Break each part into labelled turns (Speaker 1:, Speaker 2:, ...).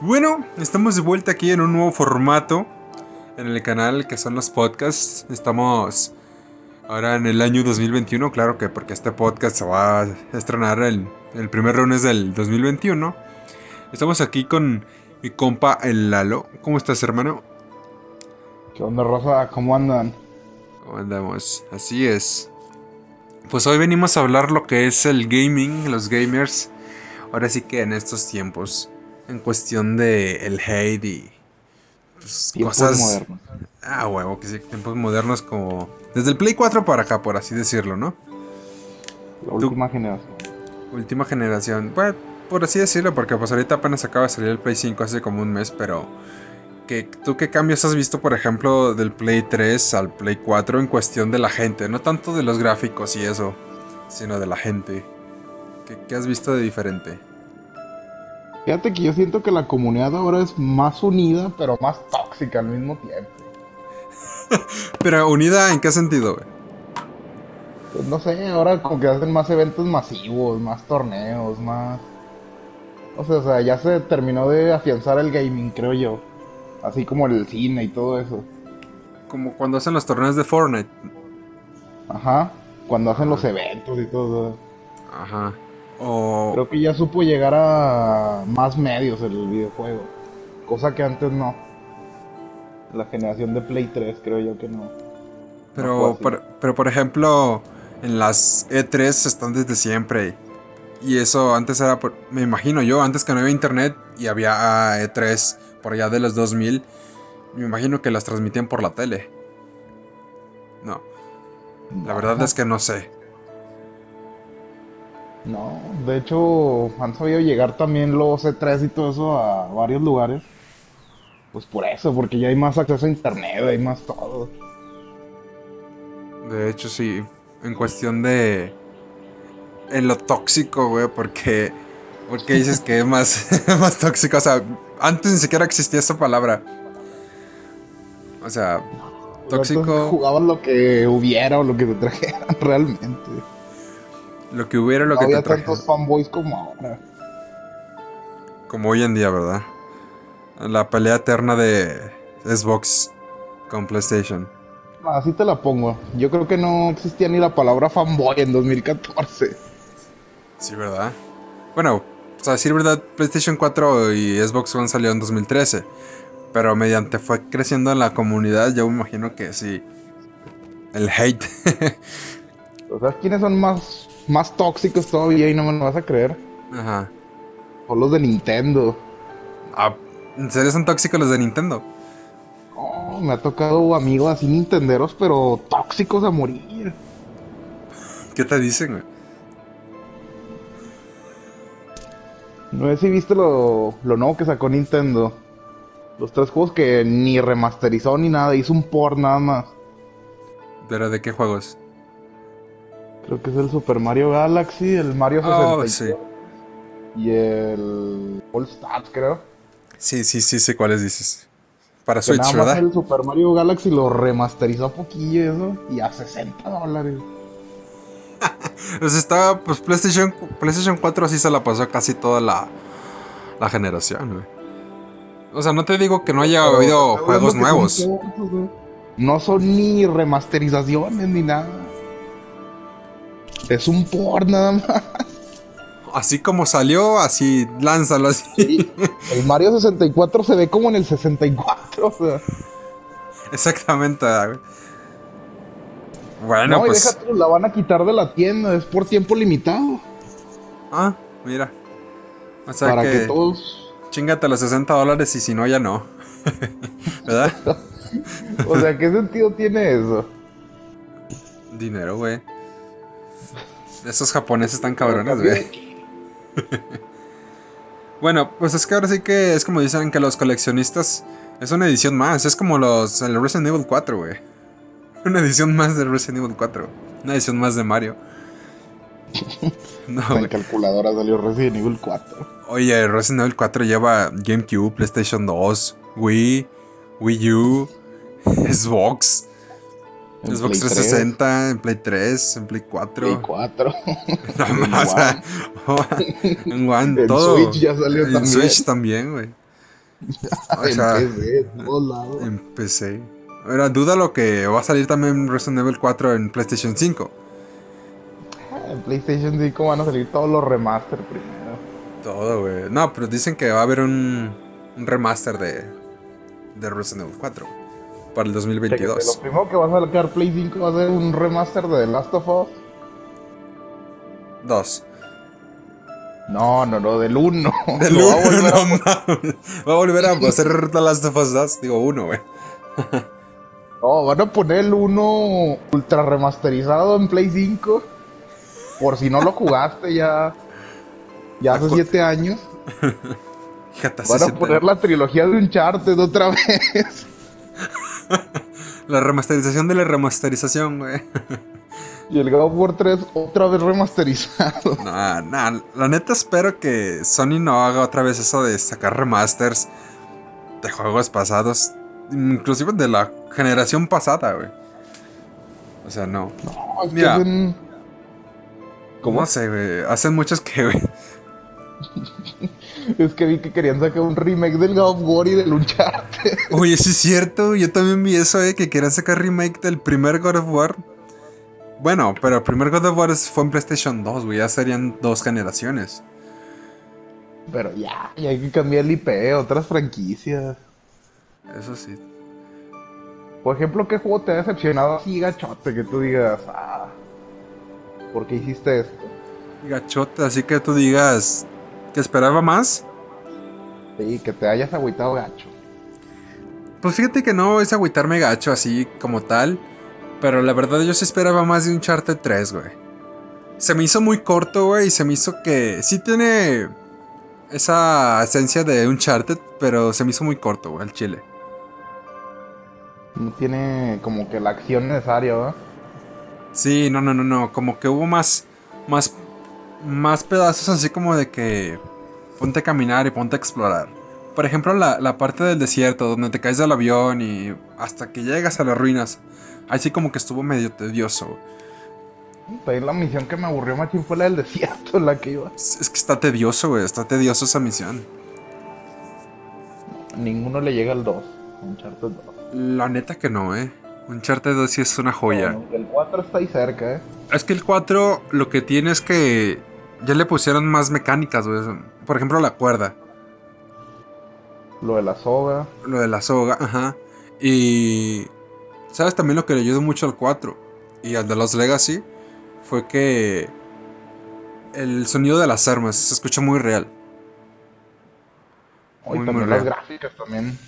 Speaker 1: Bueno, estamos de vuelta aquí en un nuevo formato en el canal que son los podcasts. Estamos ahora en el año 2021, claro que porque este podcast se va a estrenar el, el primer lunes del 2021. Estamos aquí con mi compa el Lalo. ¿Cómo estás, hermano?
Speaker 2: ¿Qué onda, Rosa? ¿Cómo andan?
Speaker 1: ¿Cómo andamos? Así es. Pues hoy venimos a hablar lo que es el gaming, los gamers. Ahora sí que en estos tiempos, en cuestión de el hate y pues,
Speaker 2: Tiempos
Speaker 1: cosas
Speaker 2: modernos.
Speaker 1: Ah, huevo, que sí, tiempos modernos como desde el Play 4 para acá, por así decirlo, ¿no?
Speaker 2: La última generación.
Speaker 1: Última generación. Bueno, por así decirlo, porque pues ahorita apenas acaba de salir el Play 5 hace como un mes, pero ¿qué, ¿tú qué cambios has visto, por ejemplo, del Play 3 al Play 4 en cuestión de la gente? No tanto de los gráficos y eso, sino de la gente. ¿Qué, qué has visto de diferente?
Speaker 2: Fíjate que yo siento que la comunidad ahora es más unida, pero más tóxica al mismo tiempo.
Speaker 1: Pero unida en qué sentido, güey?
Speaker 2: Pues no sé, ahora como que hacen más eventos masivos, más torneos, más... O sea, o sea, ya se terminó de afianzar el gaming, creo yo. Así como el cine y todo eso.
Speaker 1: Como cuando hacen los torneos de Fortnite.
Speaker 2: Ajá. Cuando hacen los eventos y todo.
Speaker 1: Ajá. O...
Speaker 2: Creo que ya supo llegar a más medios el videojuego. Cosa que antes no. La generación de Play 3 creo yo que no.
Speaker 1: Pero,
Speaker 2: No
Speaker 1: por, pero por ejemplo, en las E3 están desde siempre. Y eso antes era, por- me imagino yo, antes que no había internet y había ah, E3 por allá de los 2000, me imagino que las transmitían por la tele. No, la verdad es que no sé.
Speaker 2: No, de hecho han sabido llegar también los E3 y todo eso a varios lugares. Pues por eso, porque ya hay más acceso a internet, hay más todo.
Speaker 1: De hecho, sí, en cuestión de... En lo tóxico, güey, porque... Porque dices que es más, más tóxico. O sea, antes ni siquiera existía esa palabra. O sea, tóxico,
Speaker 2: Jugaban lo que hubiera o lo que te trajeran realmente.
Speaker 1: Lo que hubiera, lo
Speaker 2: no
Speaker 1: que te
Speaker 2: había
Speaker 1: traje.
Speaker 2: tantos fanboys como ahora.
Speaker 1: Como hoy en día, ¿verdad? La pelea eterna de Xbox con PlayStation.
Speaker 2: Así te la pongo. Yo creo que no existía ni la palabra fanboy en 2014.
Speaker 1: Sí, ¿verdad? Bueno, o sea, decir verdad, PlayStation 4 y Xbox One salió en 2013. Pero mediante fue creciendo en la comunidad, yo me imagino que sí. El hate.
Speaker 2: ¿O ¿Sabes quiénes son más, más tóxicos todavía y no me lo vas a creer?
Speaker 1: Ajá.
Speaker 2: Son los de Nintendo.
Speaker 1: Ah, ¿En serio son tóxicos los de Nintendo?
Speaker 2: Oh, me ha tocado amigos así nintenderos, pero tóxicos a morir.
Speaker 1: ¿Qué te dicen, güey?
Speaker 2: No sé si viste lo, lo nuevo que sacó Nintendo. Los tres juegos que ni remasterizó ni nada, hizo un port nada más.
Speaker 1: ¿Pero de qué juegos?
Speaker 2: Creo que es el Super Mario Galaxy, el Mario 64
Speaker 1: Oh, sí.
Speaker 2: y el All Stars, creo.
Speaker 1: Sí, sí, sí, sé cuáles dices. Para
Speaker 2: Que
Speaker 1: Switch,
Speaker 2: nada más
Speaker 1: ¿verdad?
Speaker 2: el Super Mario Galaxy lo remasterizó poquillo y eso, y a 60 dólares.
Speaker 1: Pues estaba, pues PlayStation, PlayStation 4 así se la pasó casi toda la, la generación, güey. O sea, no te digo que no haya
Speaker 2: Pero
Speaker 1: habido juegos nuevos.
Speaker 2: son güey. No son ni remasterizaciones ni nada. Es un port nada más.
Speaker 1: Así como salió, así lánzalo así.
Speaker 2: Y el Mario 64 se ve como en el 64, o sea.
Speaker 1: Exactamente. güey. Bueno,
Speaker 2: no, y
Speaker 1: pues.
Speaker 2: deja tú, la van a quitar de la tienda, es por tiempo limitado.
Speaker 1: Ah, mira. O sea
Speaker 2: para
Speaker 1: que,
Speaker 2: que todos.
Speaker 1: chingate los 60 dólares y si no, ya no. ¿Verdad?
Speaker 2: O sea, ¿qué sentido tiene eso?
Speaker 1: Dinero, güey. Esos japoneses están cabrones, güey. Bueno, pues es que ahora sí que es como dicen que los coleccionistas es una edición más. Es como los el Resident Evil 4, güey. Una edición más de Resident Evil 4. Una edición más de Mario. No, güey.
Speaker 2: calculadora salió Resident Evil 4.
Speaker 1: Oye, Resident Evil 4 lleva GameCube, PlayStation 2, Wii, Wii U, Xbox,
Speaker 2: En
Speaker 1: Xbox
Speaker 2: Play
Speaker 1: 360, en Play 3, en Play 4.
Speaker 2: Play 4.
Speaker 1: No
Speaker 2: en
Speaker 1: más,
Speaker 2: One.
Speaker 1: en One,
Speaker 2: En
Speaker 1: todo.
Speaker 2: Switch ya salió
Speaker 1: En
Speaker 2: también.
Speaker 1: Switch también, güey. O sea,
Speaker 2: Empecé, en todos lados.
Speaker 1: en PC. Ahora, duda lo que va a salir también Resident Evil 4 en PlayStation 5.
Speaker 2: Ah, En PlayStation 5 van a salir todos los remaster primero.
Speaker 1: Todo, güey. No, pero dicen que va a haber un, un remaster de, de Resident Evil 4 para el
Speaker 2: Chéquete,
Speaker 1: 2022.
Speaker 2: Lo primero que va a sacar Play 5 va a ser un remaster de The Last of Us.
Speaker 1: Dos.
Speaker 2: No, no, no, del 1.
Speaker 1: Del uno, no mames. Va a volver a hacer The Last of Us 2. Digo, uno, güey.
Speaker 2: No, van a poner el 1 ultra remasterizado en Play 5. Por si no lo jugaste ya. Ya hace
Speaker 1: Acu-
Speaker 2: 7 años. Van a poner la trilogía de Uncharted otra vez.
Speaker 1: la remasterización de la remasterización, güey.
Speaker 2: Y el God of War 3 otra vez remasterizado.
Speaker 1: No, no, la neta espero que Sony no haga otra vez eso de sacar remasters de juegos pasados, inclusive de la generación pasada, güey. O sea, no.
Speaker 2: No, es que
Speaker 1: Mira.
Speaker 2: hacen- ¿Cómo?
Speaker 1: No sé, güey. Hacen muchos que, güey.
Speaker 2: Es que vi que querían sacar un remake del God of War y del Uncharted.
Speaker 1: Oye, sí es cierto. Yo también vi eso, eh, que querían sacar remake del primer God of War. Bueno, pero el primer God of War fue en PlayStation 2, güey. Ya serían dos generaciones.
Speaker 2: Pero ya, ya hay que cambiar el IP, otras franquicias.
Speaker 1: Eso sí.
Speaker 2: Por ejemplo, ¿qué juego te ha decepcionado así gachote? Que tú digas, ah, ¿por qué hiciste esto?
Speaker 1: Gachote, así que tú digas que esperaba más.
Speaker 2: Sí, que te hayas agüitado gacho.
Speaker 1: Pues fíjate que no es agüitarme gacho así como tal. Pero la verdad yo sí esperaba más de un Uncharted 3, güey. Se me hizo muy corto, güey. Y se me hizo que sí tiene esa esencia de Uncharted. Pero se me hizo muy corto, güey, el chile.
Speaker 2: No tiene como que la acción necesaria, ¿verdad?
Speaker 1: Sí, no, no, no, no. Como que hubo más. Más. Más pedazos así como de que. Ponte a caminar y ponte a explorar. Por ejemplo, la, la parte del desierto, donde te caes del avión y hasta que llegas a las ruinas. Así como que estuvo medio tedioso.
Speaker 2: También la misión que me aburrió machín fue la del desierto, la que iba.
Speaker 1: Es, es que está tedioso, güey. Está tedioso esa misión.
Speaker 2: Ninguno le llega al 2. Uncharted 2.
Speaker 1: La neta que no, eh. Uncharted 2 sí es una joya.
Speaker 2: Bueno, el 4 está ahí cerca, ¿eh?
Speaker 1: Es que el 4 lo que tiene es que ya le pusieron más mecánicas, güey. Por ejemplo, la cuerda.
Speaker 2: Lo de la soga.
Speaker 1: Lo de la soga, ajá. Y. ¿Sabes también lo que le ayudó mucho al 4? Y al de los Legacy. Fue que. El sonido de las armas se escucha muy real.
Speaker 2: Hoy
Speaker 1: Muy,
Speaker 2: también
Speaker 1: muy
Speaker 2: las
Speaker 1: real.
Speaker 2: gráficas también.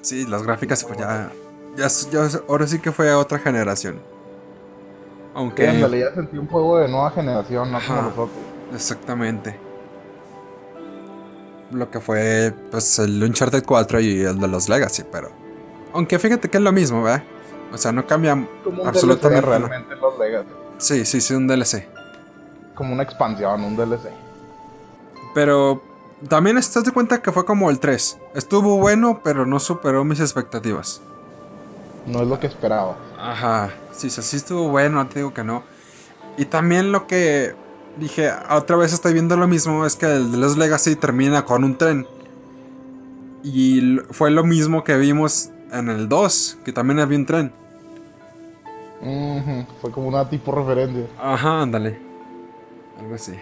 Speaker 1: Sí, las gráficas, pues ya. Ya, ya- ahora sí que fue a otra generación. Aunque.
Speaker 2: Que en realidad sentí un juego de nueva generación, no como los otros.
Speaker 1: Exactamente. Lo que fue, pues, el Uncharted 4 y el de los Legacy, pero. Aunque fíjate que es lo mismo, ¿verdad? O sea, no cambia
Speaker 2: Como
Speaker 1: absolutamente
Speaker 2: DLC realmente los Legacy.
Speaker 1: Sí, sí, sí, un DLC.
Speaker 2: Como una expansión, un DLC.
Speaker 1: Pero también estás de cuenta que fue como el 3. Estuvo bueno, pero no superó mis expectativas.
Speaker 2: No es lo que esperaba.
Speaker 1: Ajá, sí, sí, sí estuvo bueno, no te digo que no. Y también lo que dije, otra vez estoy viendo lo mismo, es que el de los Legacy termina con un tren. Y fue lo mismo que vimos en el 2, que también había un tren.
Speaker 2: Fue como una tipo referencia.
Speaker 1: Ajá, ándale. Algo así.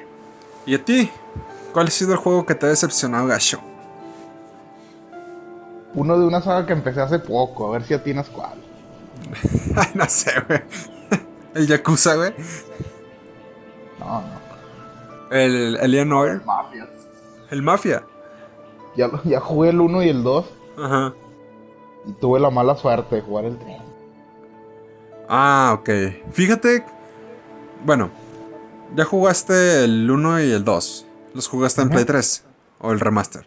Speaker 1: ¿Y a ti? ¿Cuál ha sido el juego que te ha decepcionado, gacho?
Speaker 2: Uno de una saga que empecé hace poco, a ver si atinas cuál.
Speaker 1: Ay, no sé, güey. El Yakuza, güey.
Speaker 2: No, no.
Speaker 1: El Alien Oil.
Speaker 2: Mafia.
Speaker 1: El Mafia.
Speaker 2: Ya, ya jugué el 1 y el 2
Speaker 1: Ajá.
Speaker 2: y tuve la mala suerte de jugar el 3.
Speaker 1: Ah, ok. Fíjate. Bueno, ya jugaste el 1 y el 2. ¿Los jugaste en. Play 3? ¿O el remaster?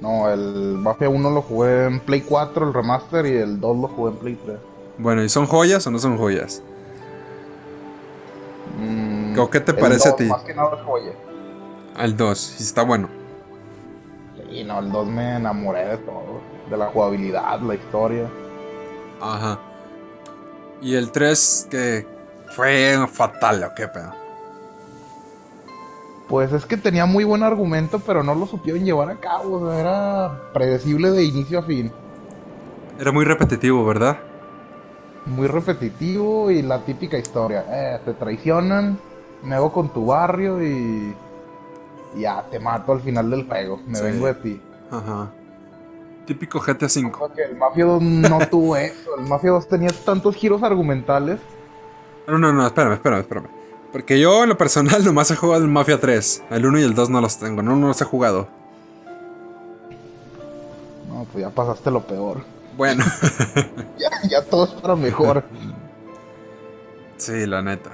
Speaker 2: No, el Mafia 1 lo jugué en Play 4, el remaster, y el 2 lo jugué en Play 3.
Speaker 1: Bueno, ¿y son joyas o no son joyas?
Speaker 2: Mm,
Speaker 1: ¿O qué te parece a
Speaker 2: 2
Speaker 1: ti?
Speaker 2: Más que nada es joya.
Speaker 1: El 2, sí está bueno.
Speaker 2: Sí, no, el 2 me enamoré de todo. De la jugabilidad, la historia.
Speaker 1: Ajá. Y el 3, que fue fatal, ¿o qué pedo?
Speaker 2: Pues es que tenía muy buen argumento, pero no lo supieron llevar a cabo. O sea, era predecible de inicio a fin.
Speaker 1: Era muy repetitivo, ¿verdad?
Speaker 2: Muy repetitivo y la típica historia. Eh, te traicionan, me hago con tu barrio y y ya te mato al final del juego. Me
Speaker 1: Sí.
Speaker 2: vengo de ti.
Speaker 1: Ajá. Típico GTA V.
Speaker 2: Porque el Mafia 2 no tuvo eso. El Mafia 2 tenía tantos giros argumentales.
Speaker 1: No, no, no, espérame, espérame, espérame. Porque yo en lo personal nomás he jugado el Mafia 3. El 1 y el 2 no los tengo, no, no los he jugado.
Speaker 2: No, pues ya pasaste lo peor.
Speaker 1: Bueno,
Speaker 2: Ya, ya todo es para mejor.
Speaker 1: sí, la neta.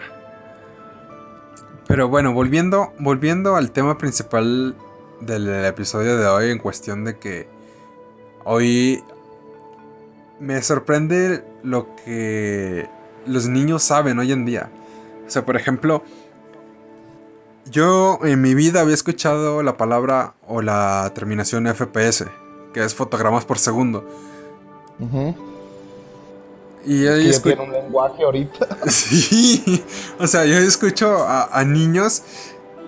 Speaker 1: Pero bueno, volviendo, volviendo al tema principal del episodio de hoy en cuestión de que hoy me sorprende lo que los niños saben hoy en día. O sea, por ejemplo, yo en mi vida había escuchado la palabra o la terminación FPS, que es fotogramas por segundo.
Speaker 2: Ujú.
Speaker 1: Y ahí
Speaker 2: Que
Speaker 1: escu-
Speaker 2: tiene un lenguaje ahorita.
Speaker 1: Sí, o sea, yo escucho a, a niños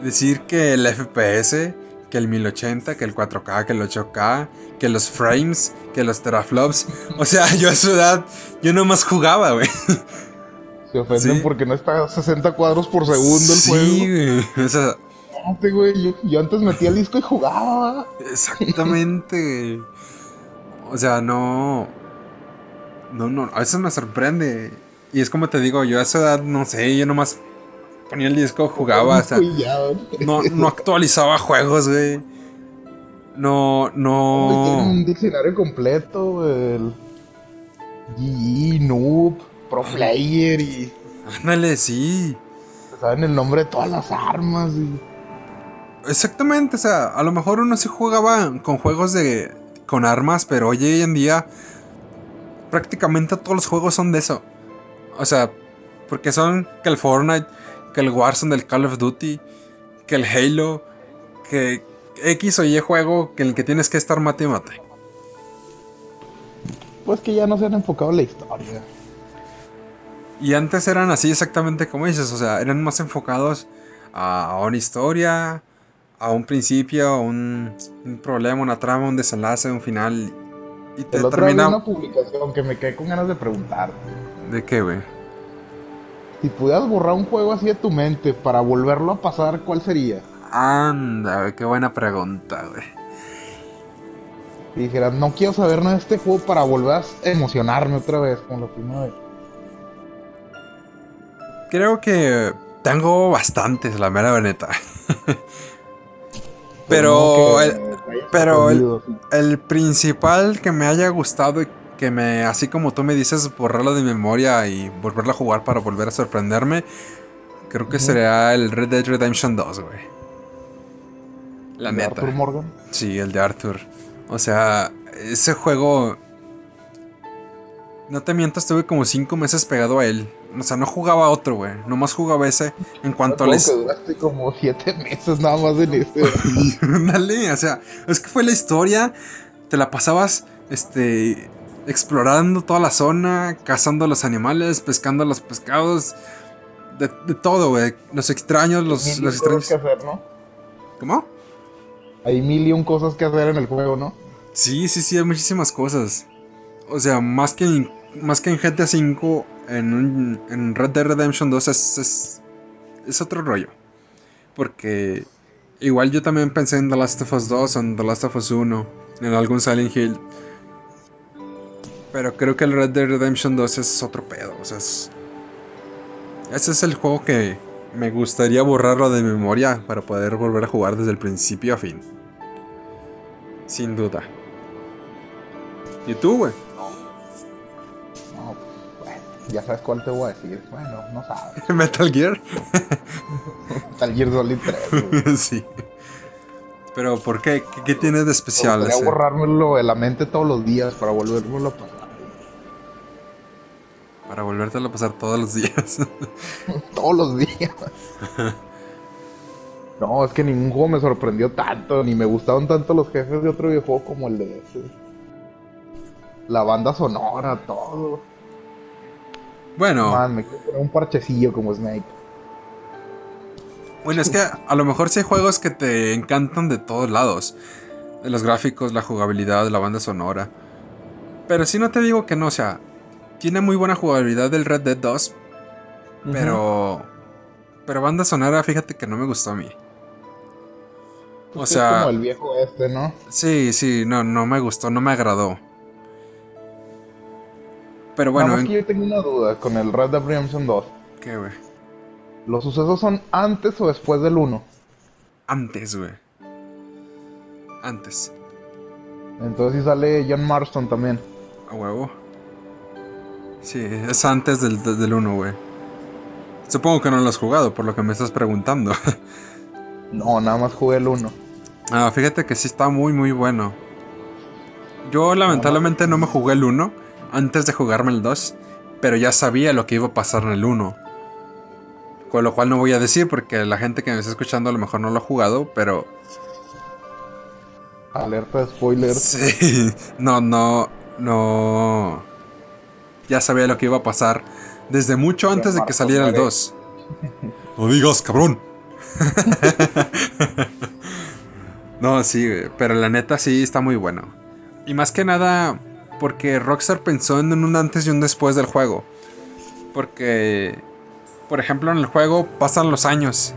Speaker 1: decir que el FPS, que el 1080, que el 4K, que el 8K, que los frames, que los teraflops. O sea, yo a su edad, yo nomás jugaba, güey.
Speaker 2: Se ofenden
Speaker 1: Sí.
Speaker 2: porque no está a 60 cuadros por segundo el
Speaker 1: sí,
Speaker 2: juego.
Speaker 1: güey. O sea,
Speaker 2: Espérate, güey. Yo, yo antes metía el disco y jugaba.
Speaker 1: exactamente. O sea, no. No, no, a veces me sorprende. Y es como te digo, yo a esa edad, no sé, yo nomás ponía el disco, jugaba, o sea. No, no actualizaba juegos, güey. No, no.
Speaker 2: un diccionario completo, el GG, Noob, Pro Player y
Speaker 1: Ándale, sí.
Speaker 2: saben el nombre de todas las armas. Y...
Speaker 1: Exactamente, o sea, a lo mejor uno sí jugaba con juegos de. con armas, pero hoy en día. prácticamente todos los juegos son de eso. O sea, porque son que el Fortnite, que el Warzone del Call of Duty, que el Halo, que X o Y juego que el que tienes que estar mate y mate.
Speaker 2: Pues que ya no se han enfocado en la historia.
Speaker 1: Y antes eran así exactamente como dices, o sea, eran más enfocados a, una historia, a un principio, a un, un problema, una trama, un desenlace, un final. Y te
Speaker 2: El otro
Speaker 1: termina...
Speaker 2: una publicación que me quedé con ganas de preguntar.
Speaker 1: ¿De qué, güey?
Speaker 2: Si pudieras borrar un juego así de tu mente para volverlo a pasar, ¿cuál sería?
Speaker 1: Anda, güey, qué buena pregunta, güey.
Speaker 2: Si dijeras, no quiero saber nada de este juego para volver a emocionarme otra vez, como la primera vez.
Speaker 1: Creo que tengo bastantes, la mera neta. Pero
Speaker 2: No que
Speaker 1: el- pero el-. El principal que me haya gustado y que me, así como tú me dices, borrarlo de memoria y volverlo a jugar para volver a sorprenderme, creo que sería el Red Dead Redemption 2, güey. La
Speaker 2: ¿De
Speaker 1: neta.
Speaker 2: Arthur Morgan.
Speaker 1: Sí, el de Arthur. O sea, ese juego... No te miento, estuve como 5 meses pegado a él. O sea, no jugaba otro, güey. Nomás jugaba ese en cuanto a
Speaker 2: que duraste como siete meses nada más en ese.
Speaker 1: Dale, o sea, es que fue la historia. Te la pasabas, este, explorando toda la zona, cazando los animales, pescando los pescados, de, de todo, güey. Los extraños, los, los extraños.
Speaker 2: que hacer, ¿no?
Speaker 1: ¿Cómo?
Speaker 2: Hay mil y un cosas que hacer en el juego, ¿no?
Speaker 1: Sí, sí, sí, hay muchísimas cosas. O sea, más que en, más que en GTA V, en, Red Dead Redemption 2 es, es, es otro rollo. Porque igual yo también pensé en The Last of Us 2 o en The Last of Us 1, en algún Silent Hill. Pero creo que el Red Dead Redemption 2 es otro pedo. O sea, es- ese es el juego que me gustaría borrarlo de memoria para poder volver a jugar desde el principio a fin. Sin duda. ¿Y tú, güey?
Speaker 2: Ya sabes cuál te voy a decir. Bueno, no sabes.
Speaker 1: Metal Gear.
Speaker 2: Metal Gear Solid 3. güey.
Speaker 1: sí. Pero ¿por qué? ¿Qué, qué tiene de especial
Speaker 2: gustaría
Speaker 1: ese?
Speaker 2: borrármelo de la mente todos los días para volverlo a pasar.
Speaker 1: Para volvértelo a pasar todos los días.
Speaker 2: Todos los días. No, es que ningún juego me sorprendió tanto, ni me gustaron tanto los jefes de otro videojuego como el de ese. La banda sonora, todo.
Speaker 1: Bueno,
Speaker 2: Man, me quiero poner un parchecillo como Snake.
Speaker 1: Bueno, es que a lo mejor sí hay juegos que te encantan de todos lados. De los gráficos, la jugabilidad, la banda sonora. Pero si no te digo que no, o sea, tiene muy buena jugabilidad del Red Dead 2. Pero. Pero banda sonora, fíjate que no me gustó a mí.
Speaker 2: O pues sea. Es como el viejo este, ¿no?
Speaker 1: Sí, sí, no, no me gustó, no me agradó.
Speaker 2: Pero bueno. Nada más que yo tengo una duda con el Red Dead Redemption 2.
Speaker 1: ¿Qué, güey?
Speaker 2: ¿Los sucesos son antes o después del 1?
Speaker 1: Antes, güey. Antes.
Speaker 2: Entonces sí sale John Marston también.
Speaker 1: A huevo. Sí, es antes del, del 1, güey. Supongo que no lo has jugado, por lo que me estás preguntando.
Speaker 2: no, nada más jugué el 1.
Speaker 1: Ah, fíjate que sí está muy, muy bueno. Yo lamentablemente no me jugué el 1 antes de jugarme el 2, pero ya sabía lo que iba a pasar en el 1. Con lo cual no voy a decir porque la gente que me está escuchando a lo mejor no lo ha jugado, pero...
Speaker 2: Alerta de spoilers.
Speaker 1: Sí, no, no, no... Ya sabía lo que iba a pasar desde mucho antes de que saliera el 2. No digas, cabrón. no, sí, pero la neta sí está muy bueno. Y más que nada, porque Rockstar pensó en un antes y un después del juego. Porque por ejemplo, en el juego pasan los años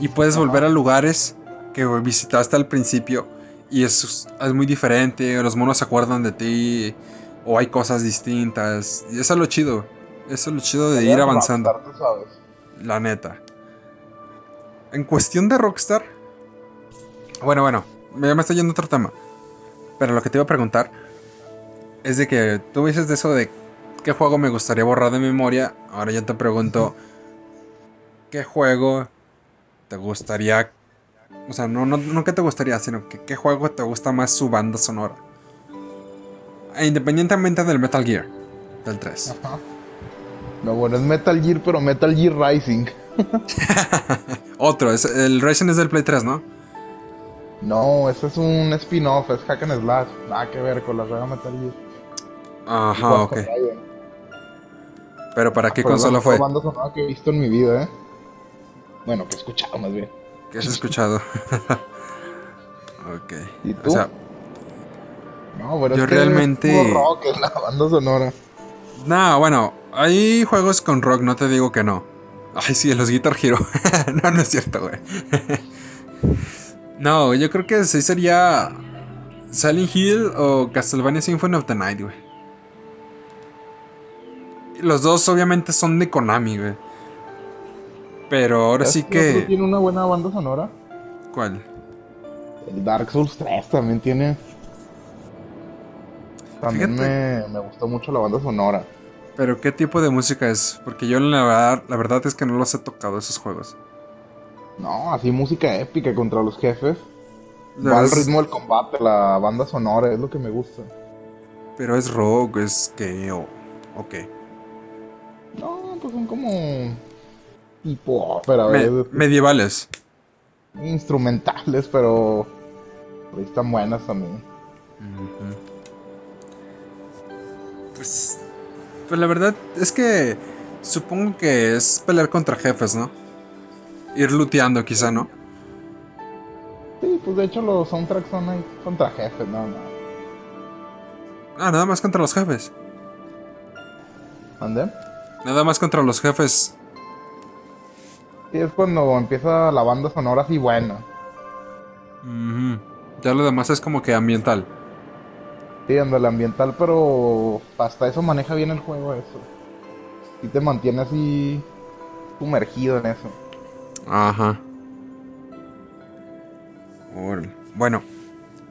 Speaker 1: y puedes volver a lugares que visitaste al principio y es, es muy diferente, los monos se acuerdan de ti o hay cosas distintas. Y eso es lo chido. Eso es lo chido de ir avanzando. La neta. En cuestión de Rockstar. Bueno, bueno, ya me estoy yendo a otro tema. Pero lo que te iba a preguntar es de que tú dices de eso de qué juego me gustaría borrar de memoria. Ahora ya te pregunto, ¿qué juego te gustaría... O sea, no, no, no qué te gustaría, sino que qué juego te gusta más su banda sonora. E independientemente del Metal Gear, del 3. Ajá.
Speaker 2: No, bueno, es Metal Gear, pero Metal Gear Rising.
Speaker 1: Otro, es, el Rising es del Play 3, ¿no?
Speaker 2: No, ese es un spin-off, es Hack and Slash. Nada que ver con la saga Metal Gear.
Speaker 1: Ajá, ok. Pero ¿para qué consola fue?
Speaker 2: banda sonora que he visto en mi vida, ¿eh? Bueno, que he escuchado más bien.
Speaker 1: ¿Qué has escuchado? ok.
Speaker 2: ¿Y tú? O sea, no, bueno,
Speaker 1: yo realmente.
Speaker 2: Es rock es la banda sonora.
Speaker 1: No, bueno, hay juegos con rock, no te digo que no. Ay, sí, los Guitar Hero. no, no es cierto, güey. no, yo creo que sí sería Silent Hill o Castlevania Symphony of the Night, güey. Los dos obviamente son de Konami, güey. Pero ahora sí que...
Speaker 2: tiene una buena banda sonora?
Speaker 1: ¿Cuál?
Speaker 2: El Dark Souls 3 también tiene... También me, me, gustó mucho la banda sonora.
Speaker 1: Pero ¿qué tipo de música es? Porque yo la verdad, la verdad es que no los he tocado esos juegos.
Speaker 2: No, así música épica contra los jefes. Va al ritmo del combate, la banda sonora, es lo que me gusta.
Speaker 1: Pero es rock, es que... o qué.
Speaker 2: No, pues son como tipo ópera,
Speaker 1: medievales.
Speaker 2: Instrumentales, pero están buenas también.
Speaker 1: Pues, pues la verdad es que supongo que es pelear contra jefes, ¿no? Ir luteando quizá, ¿no?
Speaker 2: Sí, pues de hecho los soundtracks son ahí contra jefes, no, no.
Speaker 1: Ah, nada más contra los jefes.
Speaker 2: ¿Dónde?
Speaker 1: Nada más contra los jefes.
Speaker 2: Sí, es cuando empieza la banda sonora así buena.
Speaker 1: Ya lo demás es como que ambiental.
Speaker 2: Sí, el ambiental, pero hasta eso maneja bien el juego eso. Y te mantiene así sumergido en eso.
Speaker 1: Ajá. Bueno,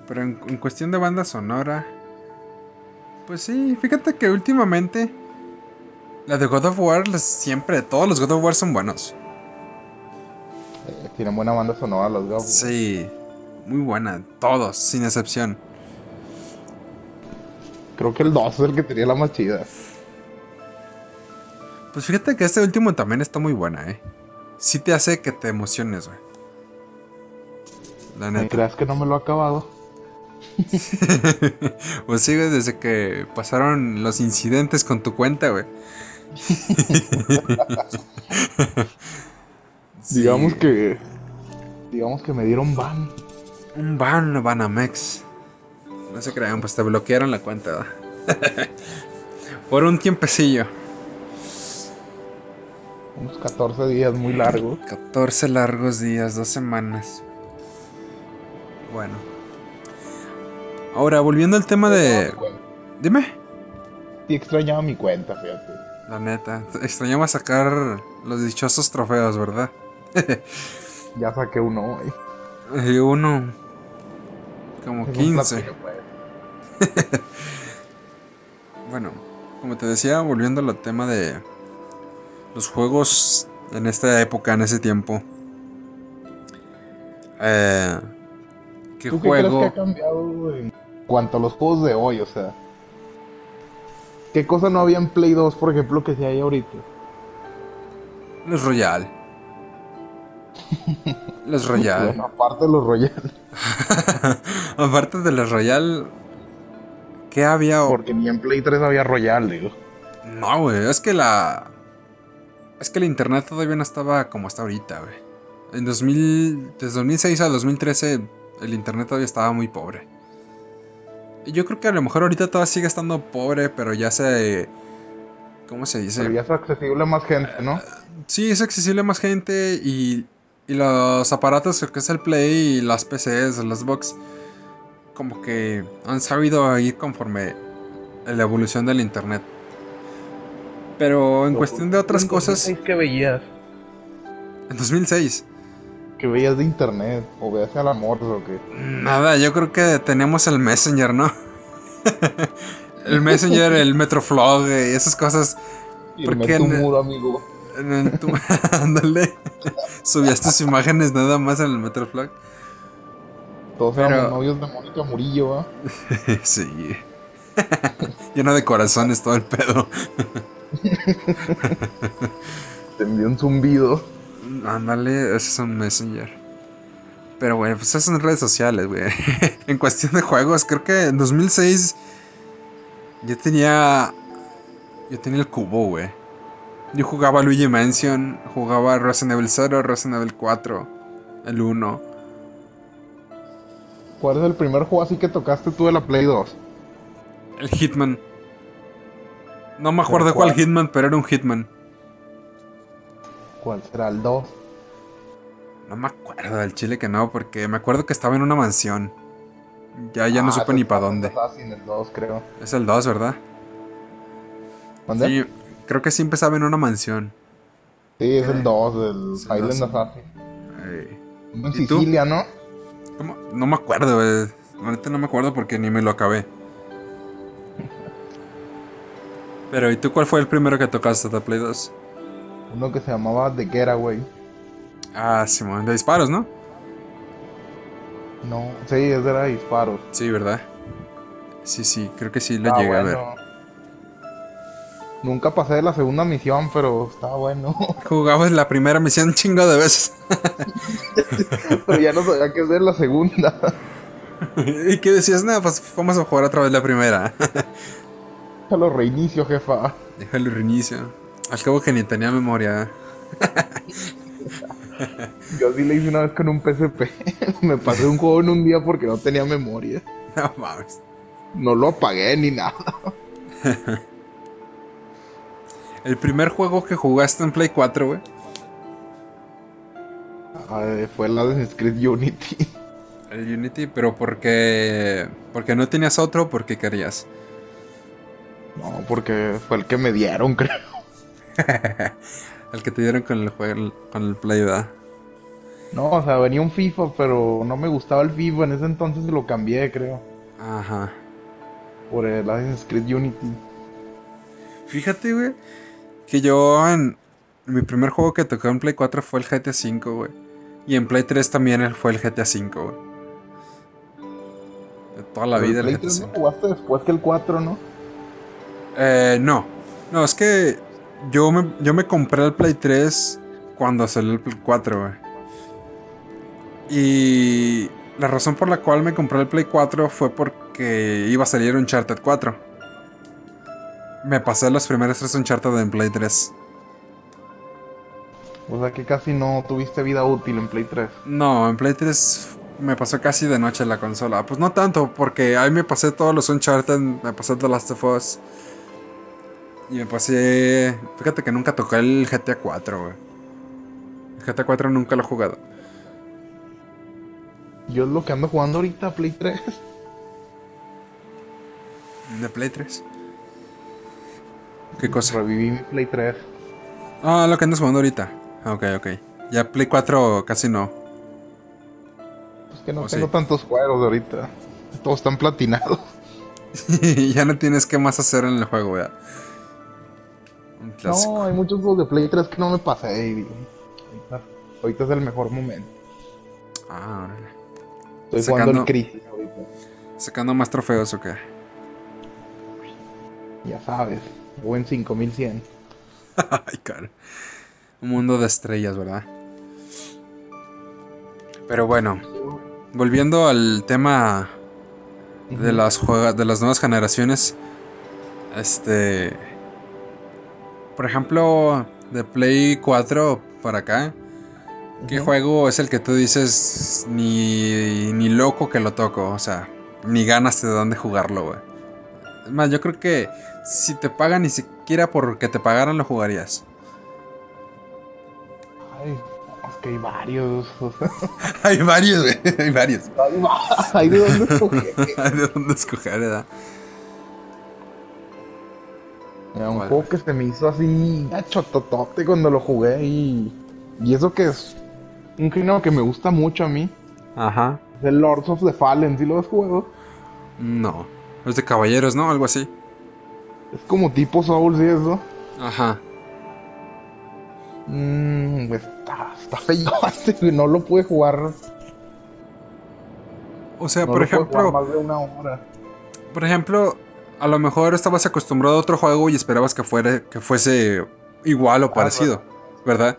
Speaker 1: pero en cuestión de banda sonora, pues sí, fíjate que últimamente la de God of War, siempre, todos los God of War son buenos.
Speaker 2: Eh, tienen buena banda sonora los God of War.
Speaker 1: Sí, muy buena, todos, sin excepción.
Speaker 2: Creo que el 2 es el que tenía la más chida.
Speaker 1: Pues fíjate que este último también está muy buena, eh. Sí te hace que te emociones, güey.
Speaker 2: La neta. ¿Me creas que no me lo ha acabado?
Speaker 1: pues sigue desde que pasaron los incidentes con tu cuenta, güey. Sí.
Speaker 2: Digamos que. Digamos que me dieron ban.
Speaker 1: Un ban, Banamex. No se crean, pues te bloquearon la cuenta. Por un tiempecillo.
Speaker 2: Unos 14 días muy largos.
Speaker 1: 14 largos días, dos semanas. Bueno. Ahora, volviendo al tema de... Dime.
Speaker 2: Sí extrañaba mi cuenta, fíjate.
Speaker 1: La neta, extrañaba sacar los dichosos trofeos, ¿verdad?
Speaker 2: Ya saqué uno hoy.
Speaker 1: Y uno... Como
Speaker 2: un
Speaker 1: 15.
Speaker 2: platillo, pues.
Speaker 1: Bueno, como te decía, volviendo al tema de los juegos en esta época, en ese tiempo. Eh, ¿Qué
Speaker 2: ¿Tú qué crees que
Speaker 1: juego?
Speaker 2: ha cambiado en cuanto a los juegos de hoy? O sea, ¿qué cosa no había en Play 2, por ejemplo, que sí hay ahorita?
Speaker 1: Los Royal. Los Royal.
Speaker 2: Bueno, aparte de los Royal,
Speaker 1: Aparte de los Royal, ¿qué había?
Speaker 2: porque ni en Play 3 había Royal, digo.
Speaker 1: No, güey, es que la. Es que el internet todavía no estaba como está ahorita, güey. En 2000. Desde 2006 a 2013, el internet todavía estaba muy pobre. Yo creo que a lo mejor ahorita todavía sigue estando pobre, pero ya se. ¿Cómo se dice?
Speaker 2: Pero ya es accesible a más gente, ¿no?
Speaker 1: Sí, es accesible a más gente y, y los aparatos, que es el Play y las PCs, las Xbox, como que han sabido ir conforme a la evolución del Internet. Pero en cuestión de otras cosas,
Speaker 2: que veías?
Speaker 1: en 2006,
Speaker 2: Que veías de internet, o veías al amor o qué.
Speaker 1: nada, yo creo que tenemos el Messenger, ¿no? el Messenger, el Metroflog y esas cosas. ¿Por
Speaker 2: Irme
Speaker 1: qué
Speaker 2: tu
Speaker 1: en-
Speaker 2: muro, amigo.
Speaker 1: El Ándale. Subías tus imágenes nada más en el Metroflog.
Speaker 2: Todos
Speaker 1: Pero-
Speaker 2: éramos novios de Mónica Murillo, ¿va?
Speaker 1: Sí. Lleno de corazones todo el pedo.
Speaker 2: Te envió un zumbido.
Speaker 1: Ándale, ese es un Messenger. Pero bueno, pues esas son redes sociales, güey. en cuestión de juegos, creo que en 2006 yo tenía. Yo tenía el cubo, güey. Yo jugaba Luigi Mansion, jugaba Resident Evil 0, Resident Evil 4, el 1.
Speaker 2: ¿Cuál es el primer juego así que tocaste tú de la Play 2?
Speaker 1: El Hitman. No me acuerdo
Speaker 2: ¿Pero
Speaker 1: cuál
Speaker 2: cuál?
Speaker 1: Hitman, pero era un Hitman.
Speaker 2: ¿Cuál será el 2?
Speaker 1: No me acuerdo del chile que no, porque me acuerdo que estaba en una mansión. Ya, ya no
Speaker 2: Ah,
Speaker 1: supe ni para dónde.
Speaker 2: Assassin, el 2, creo.
Speaker 1: Es el 2, ¿verdad?
Speaker 2: ¿Dónde? Sí,
Speaker 1: Sí, creo que sí empezaba en una mansión.
Speaker 2: es el 2, el
Speaker 1: Es el
Speaker 2: Silent. Assassin.
Speaker 1: Eh,
Speaker 2: en. Sicilia, ¿no?
Speaker 1: ¿cómo? No me acuerdo, güey. Ahorita no me acuerdo porque ni me lo acabé. Pero, ¿y tú cuál fue el primero que tocaste de Play 2?
Speaker 2: Uno que se llamaba The Getaway.
Speaker 1: Ah, Simón, de disparos, ¿no?
Speaker 2: No, sí, ese era de disparos.
Speaker 1: Sí, ¿verdad? Sí, sí, creo que sí lo
Speaker 2: Ah,
Speaker 1: llegué a ver.
Speaker 2: Nunca pasé de la segunda misión, pero estaba bueno.
Speaker 1: Jugabas la primera misión un chingo de veces.
Speaker 2: pero ya no sabía qué hacer la segunda.
Speaker 1: ¿Y qué decías? Nada, pues vamos a jugar otra vez la primera.
Speaker 2: Ya lo reinicio, jefa.
Speaker 1: Déjalo reinicio. Al cabo que ni tenía memoria.
Speaker 2: Yo sí le hice una vez con un PSP. Me pasé un juego en un día porque no tenía memoria.
Speaker 1: No mames.
Speaker 2: No lo apagué ni nada.
Speaker 1: El primer juego que jugaste en Play 4, güey.
Speaker 2: Ah, fue el Assassin's Creed Unity.
Speaker 1: El Unity, pero porque. Porque no tenías otro, porque querías.
Speaker 2: No, porque fue el que me dieron, creo.
Speaker 1: el que te dieron con el juego, con el Play, ¿verdad?
Speaker 2: No, o sea, venía un FIFA, pero no me gustaba el FIFA. En ese entonces lo cambié, creo.
Speaker 1: Ajá.
Speaker 2: Por el Assassin's Creed Unity.
Speaker 1: Fíjate, güey. Que yo en. Mi primer juego que tocó en Play 4 fue el GTA V, güey. Y en Play 3 también fue el GTA V, güey. De toda la
Speaker 2: Pero
Speaker 1: vida
Speaker 2: el
Speaker 1: el
Speaker 2: Play
Speaker 1: GTA
Speaker 2: 3
Speaker 1: V.
Speaker 2: lo jugaste después que el 4, ¿no?
Speaker 1: Eh, no. No, es que yo me, yo me compré el Play 3 cuando salió el Play 4, güey. Y la razón por la cual me compré el Play 4 fue porque iba a salir Uncharted 4. Me pasé los primeros tres Uncharted en Play 3.
Speaker 2: O sea que casi no tuviste vida útil en Play 3.
Speaker 1: No, en Play 3 me pasó casi de noche la consola. Pues no tanto, porque ahí me pasé todos los Uncharted, me pasé The Last of Us. Y me pasé. Fíjate que nunca toqué el GTA 4, güey. El GTA 4 nunca lo he jugado.
Speaker 2: Yo lo que ando jugando ahorita, Play 3.
Speaker 1: ¿De Play 3? ¿Qué cosa?
Speaker 2: Reviví mi Play 3.
Speaker 1: Ah, lo que andas jugando ahorita. Ah, Ok, ok. Ya Play 4 casi no.
Speaker 2: Es que no
Speaker 1: Oh,
Speaker 2: tengo
Speaker 1: sí.
Speaker 2: tantos juegos ahorita. Todos están platinados.
Speaker 1: ya no tienes qué más hacer en el juego, ¿verdad?
Speaker 2: No, hay muchos juegos de Play 3 que no me pasé. Y ahorita, ahorita es el mejor momento.
Speaker 1: Ah, órale.
Speaker 2: Estoy
Speaker 1: Sacando-
Speaker 2: jugando el Crisis ahorita.
Speaker 1: ¿Sacando más trofeos o qué?
Speaker 2: Ya sabes. O en 5100.
Speaker 1: Ay, cara. Un mundo de estrellas, ¿verdad? Pero bueno, volviendo al tema de las juega- de las nuevas generaciones, este, por ejemplo, de Play 4 para acá, ¿qué juego es el que tú dices ni ni loco que lo toco, o sea, ni ganas de jugarlo, güey? Es más, yo creo que si te pagan ni siquiera porque te pagaran lo jugarías.
Speaker 2: Ay, es que hay varios.
Speaker 1: Hay varios, güey. Hay varios.
Speaker 2: hay, va- hay de dónde escoger.
Speaker 1: Hay de dónde escoger, ¿verdad?
Speaker 2: Era un
Speaker 1: ¿Cuál,
Speaker 2: juego que se me hizo así chototote cuando lo jugué y, y eso que es un género que me gusta mucho a mí.
Speaker 1: Ajá.
Speaker 2: Es el Lords of the Fallen, ¿sí lo has jugado?
Speaker 1: No. Es de caballeros, ¿no? Algo así.
Speaker 2: Es como tipo Souls y eso.
Speaker 1: Ajá.
Speaker 2: Mmm, está, está feo este, no lo pude jugar.
Speaker 1: O sea,
Speaker 2: no
Speaker 1: por
Speaker 2: lo pude jugar
Speaker 1: ejemplo,
Speaker 2: más de una hora.
Speaker 1: por ejemplo, a lo mejor estabas acostumbrado a otro juego y esperabas que fuera que fuese igual o parecido, ¿verdad?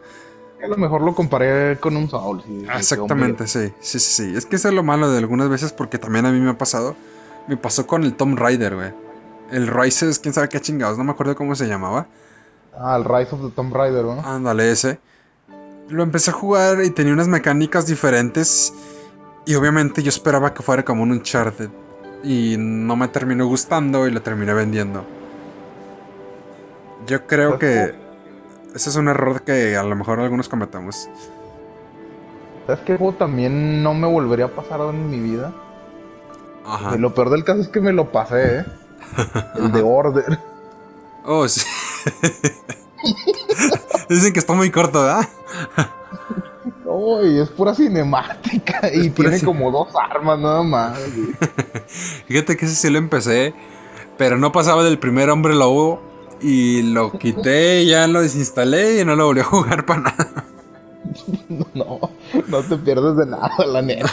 Speaker 2: A lo mejor lo comparé con un y quedó
Speaker 1: Exactamente, sí, sí, sí, sí. Es que eso es lo malo de algunas veces porque también a mí me ha pasado. Me pasó con el Tomb Raider, güey. El Rises, quién sabe qué chingados, no me acuerdo cómo se llamaba.
Speaker 2: Ah, el Rise of the Tomb Raider, ¿no?
Speaker 1: Ándale, ese. Lo empecé a jugar y tenía unas mecánicas diferentes. Y obviamente yo esperaba que fuera como un Uncharted. Y no me terminó gustando y lo terminé vendiendo. Yo creo que ese es un error que a lo mejor algunos cometemos.
Speaker 2: ¿Sabes qué juego también no me volvería a pasar en mi vida?
Speaker 1: Ajá.
Speaker 2: Y lo peor del caso es que me lo pasé, ¿eh? El de Order.
Speaker 1: Oh, sí. Dicen que está muy corto, ¿verdad?
Speaker 2: No, y es pura cinemática. y
Speaker 1: pura
Speaker 2: tiene
Speaker 1: cin-
Speaker 2: como dos armas nada más.
Speaker 1: Fíjate que ese sí lo empecé, pero no pasaba del primer hombre lobo y lo quité, ya lo desinstalé y no lo volví a jugar para nada.
Speaker 2: No, no te pierdes de nada, la neta.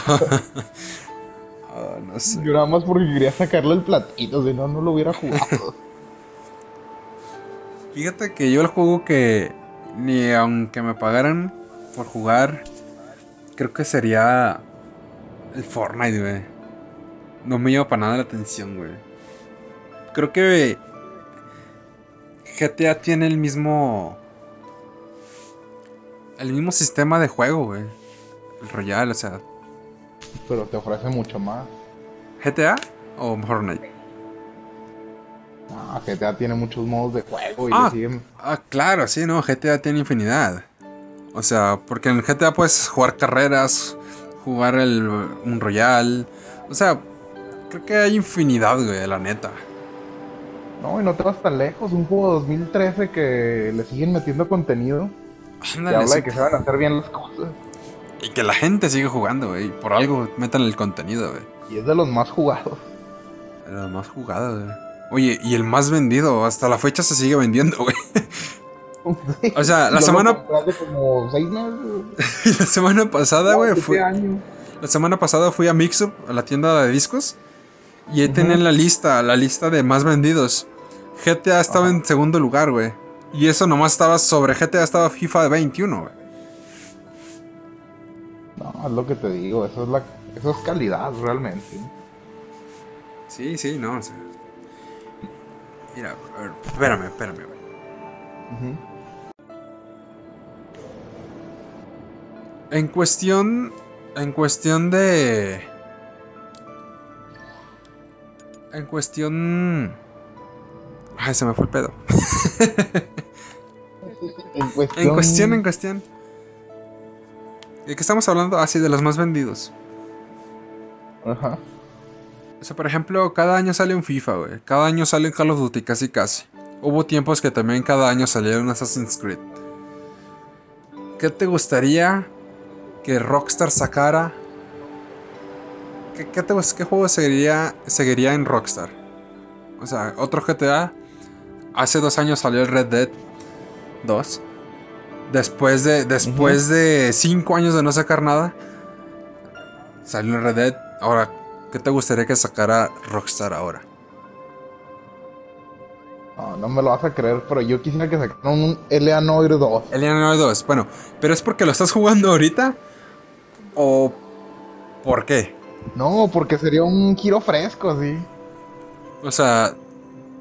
Speaker 1: Ah, no sé.
Speaker 2: Yo nada más porque quería sacarle el platito, si no, no lo hubiera jugado.
Speaker 1: Fíjate que yo el juego que ni aunque me pagaran por jugar, creo que sería el Fortnite, güey. No me llama para nada la atención, güey. Creo que GTA tiene el mismo el mismo sistema de juego, güey. El Royal, o sea,
Speaker 2: Pero te ofrece mucho más.
Speaker 1: GTA o Fortnite.
Speaker 2: Ah, GTA tiene muchos modos de juego y
Speaker 1: Ah.
Speaker 2: le siguen.
Speaker 1: Ah, claro, sí, no, GTA tiene infinidad. O sea, porque en el GTA puedes jugar carreras, jugar el un Royal. O sea, creo que hay infinidad, güey, la neta.
Speaker 2: No, y no te vas tan lejos. Un juego de 2013 que le siguen metiendo contenido.
Speaker 1: Ándale,
Speaker 2: habla
Speaker 1: sí,
Speaker 2: de que se van a hacer bien las cosas.
Speaker 1: Y que la gente sigue jugando, güey. Por algo metan el contenido, güey.
Speaker 2: Y es de los más jugados.
Speaker 1: Era más jugado, güey. Oye, y el más vendido, hasta la fecha se sigue vendiendo, güey. O sea, la semana-
Speaker 2: compré hace como seis meses.
Speaker 1: la semana pasada, güey,
Speaker 2: años.
Speaker 1: La semana pasada fui a Mixup, a la tienda de discos, y ahí tenían la lista, la lista de más vendidos. GTA estaba en segundo lugar, güey. Y eso nomás estaba sobre GTA, estaba FIFA de 21, güey.
Speaker 2: No, es lo que te digo. Eso es, la, eso es calidad realmente.
Speaker 1: Sí, sí, no, o sea. Mira, a ver, espérame, espérame, güey.
Speaker 2: Ujú.
Speaker 1: En cuestión. En cuestión de. En cuestión. Ay, se me fue el pedo.
Speaker 2: En cuestión.
Speaker 1: En cuestión, en cuestión. ¿De qué estamos hablando? Ah, sí, de los más vendidos.
Speaker 2: Ajá.
Speaker 1: O sea, por ejemplo, cada año sale un FIFA, güey. Cada año sale un Call of Duty, casi casi. Hubo tiempos que también cada año salía un Assassin's Creed. ¿Qué te gustaría que Rockstar sacara? ¿Qué, qué te qué juego seguiría, seguiría en Rockstar? O sea, otro GTA. Hace dos años salió el Red Dead 2. Después de, después de cinco años de no sacar nada, salió el Red Dead. Ahora, ¿qué te gustaría que sacara Rockstar ahora?
Speaker 2: No, no me lo vas a creer, pero yo quisiera que sacaran un LA Noir 2.
Speaker 1: Alien 2, bueno, pero es porque lo estás jugando ahorita o por qué?
Speaker 2: No, porque sería un giro fresco, sí.
Speaker 1: O sea,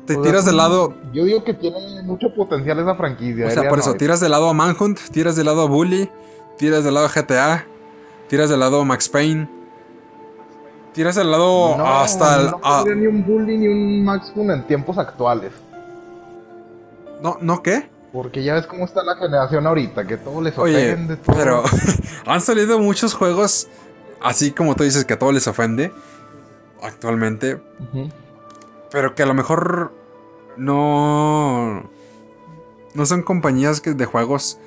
Speaker 1: te
Speaker 2: O sea,
Speaker 1: tiras de lado,
Speaker 2: Yo digo que tiene mucho potencial esa franquicia.
Speaker 1: o sea, por eso tiras de lado a Manhunt, tiras de lado a Bully, tiras de lado a GTA, tiras de lado a Max Payne, tiras de lado
Speaker 2: No,
Speaker 1: hasta el,
Speaker 2: no tendría ni un Bully ni un Max Payne en tiempos actuales.
Speaker 1: no, no qué?
Speaker 2: Porque ya ves cómo está la generación ahorita, que todo les
Speaker 1: Oye,
Speaker 2: ofende. todo.
Speaker 1: pero han salido muchos juegos así como tú dices que a todo les ofende actualmente. Pero que a lo mejor no. No son compañías que- de juegos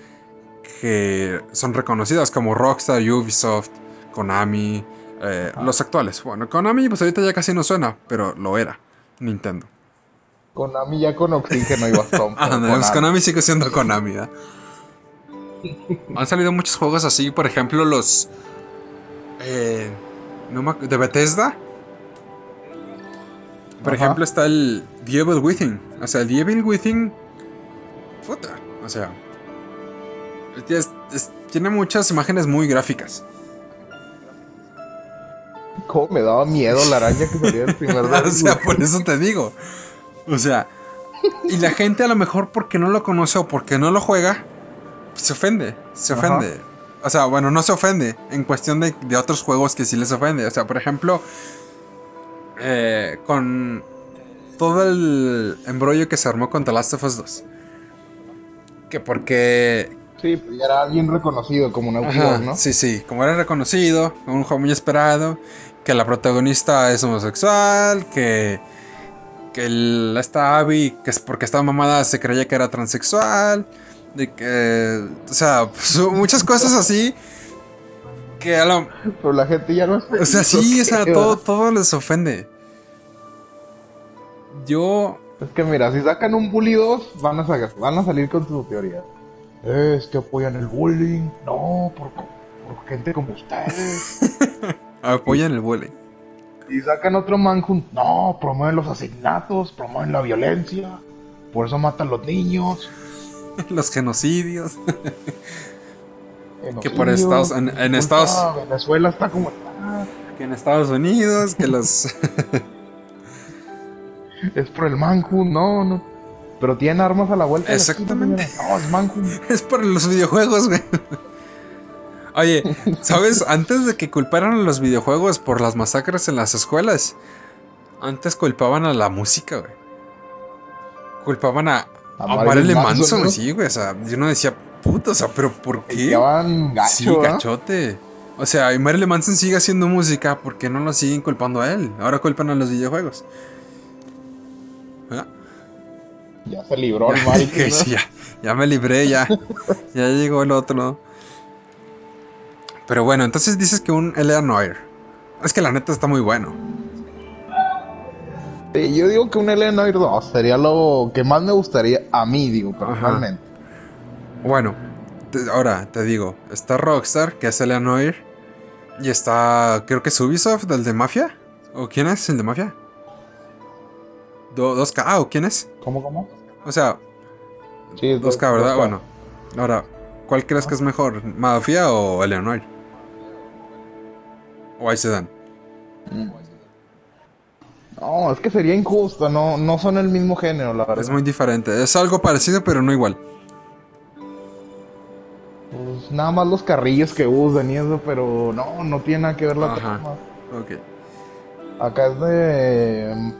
Speaker 1: que son reconocidas como Rockstar, Ubisoft, Konami, eh, los actuales. Bueno, Konami pues ahorita ya casi no suena, pero lo era. Nintendo.
Speaker 2: Konami ya con oxígeno y bastón.
Speaker 1: Ah, no, pues
Speaker 2: Konami.
Speaker 1: Konami sigue siendo Konami, ¿verdad? Han salido muchos juegos así, por ejemplo, los. eh, no me de Bethesda. Por
Speaker 2: Ajá.
Speaker 1: ejemplo, está el The Evil Within. O sea, el The Evil Within. Puta. O sea. es- es- tiene muchas imágenes muy gráficas.
Speaker 2: Cómo me daba miedo la araña que salía del primer
Speaker 1: o sea,
Speaker 2: Devil
Speaker 1: por eso te digo. O sea. Y la gente a lo mejor porque no lo conoce o porque no lo juega, pues, se ofende. Se
Speaker 2: Ajá.
Speaker 1: ofende. O sea, bueno, no se ofende. En cuestión de, de otros juegos que sí les ofende. O sea, por ejemplo. eh, con todo el embrollo que se armó con The Last of Us 2. Que porque
Speaker 2: Sí, era alguien reconocido como
Speaker 1: Ajá,
Speaker 2: Dog, ¿no?
Speaker 1: Sí, sí, como era reconocido, un juego muy esperado, que la protagonista es homosexual, que, que el- esta Abby, que es porque estaba mamada, se creía que era transexual, de que, o sea, pues, muchas cosas así, que a lo,
Speaker 2: Pero la gente ya no es
Speaker 1: o sea, sí, o sea,
Speaker 2: ¿Qué
Speaker 1: todo, todo les ofende. Yo,
Speaker 2: Es que mira, si sacan un Bully 2, van a, sacar- van a salir con su teoría. Es que apoyan el bullying. No, por, por gente como ustedes.
Speaker 1: apoyan el bullying.
Speaker 2: Y sacan otro Manhunt. No, promueven los asesinatos, promueven la violencia. Por eso matan los niños.
Speaker 1: Los genocidios.
Speaker 2: genocidio,
Speaker 1: Que por Estados- en- Estados-
Speaker 2: Venezuela está como está.
Speaker 1: Que en Estados Unidos, que los...
Speaker 2: Es por el Manhunt, no, no. Pero tienen armas a la vuelta.
Speaker 1: Exactamente.
Speaker 2: No, es Manhunt.
Speaker 1: Es por los videojuegos, güey. Oye, ¿sabes? Antes de que culparan a los videojuegos por las masacres en las escuelas, antes culpaban a la música, güey. Culpaban a, a,
Speaker 2: Marilyn
Speaker 1: Marilyn
Speaker 2: Manson, ¿no?
Speaker 1: sí, güey. O sea, yo no decía, puta, o sea, pero ¿por qué?
Speaker 2: Gacho,
Speaker 1: sí. O sea, y Marilyn Manson sigue haciendo música, ¿por qué no lo siguen culpando a él? Ahora culpan a los videojuegos. ¿Verdad?
Speaker 2: Ya se libró el mal.
Speaker 1: Que sí, ya, ya me libré, ya. ya llegó el otro. Pero bueno, entonces dices que un L.A. Noir. Es que la neta está muy bueno.
Speaker 2: Sí, yo digo que un Eleanor 2 sería lo que más me gustaría a mí, digo, personalmente.
Speaker 1: Bueno, te- ahora te digo, está Rockstar, que es L.A. Noir. Y está, creo que es Ubisoft, el de Mafia. ¿O quién es el de Mafia? Do- 2K, ah, ¿o quién es?
Speaker 2: ¿Cómo, cómo?
Speaker 1: O sea,
Speaker 2: Sí, es
Speaker 1: 2K, ¿verdad?
Speaker 2: 2K.
Speaker 1: Bueno, ahora, ¿cuál crees que es mejor? ¿Mafia o L.A. Noir? O ahí se dan.
Speaker 2: No, es que sería injusto, no, no son el mismo género, la verdad.
Speaker 1: Es muy diferente. Es algo parecido, pero no igual.
Speaker 2: Pues, nada más los carrillos que usan y eso, pero no, no tiene nada que ver la
Speaker 1: Ajá.
Speaker 2: trama.
Speaker 1: Ok.
Speaker 2: Acá es de.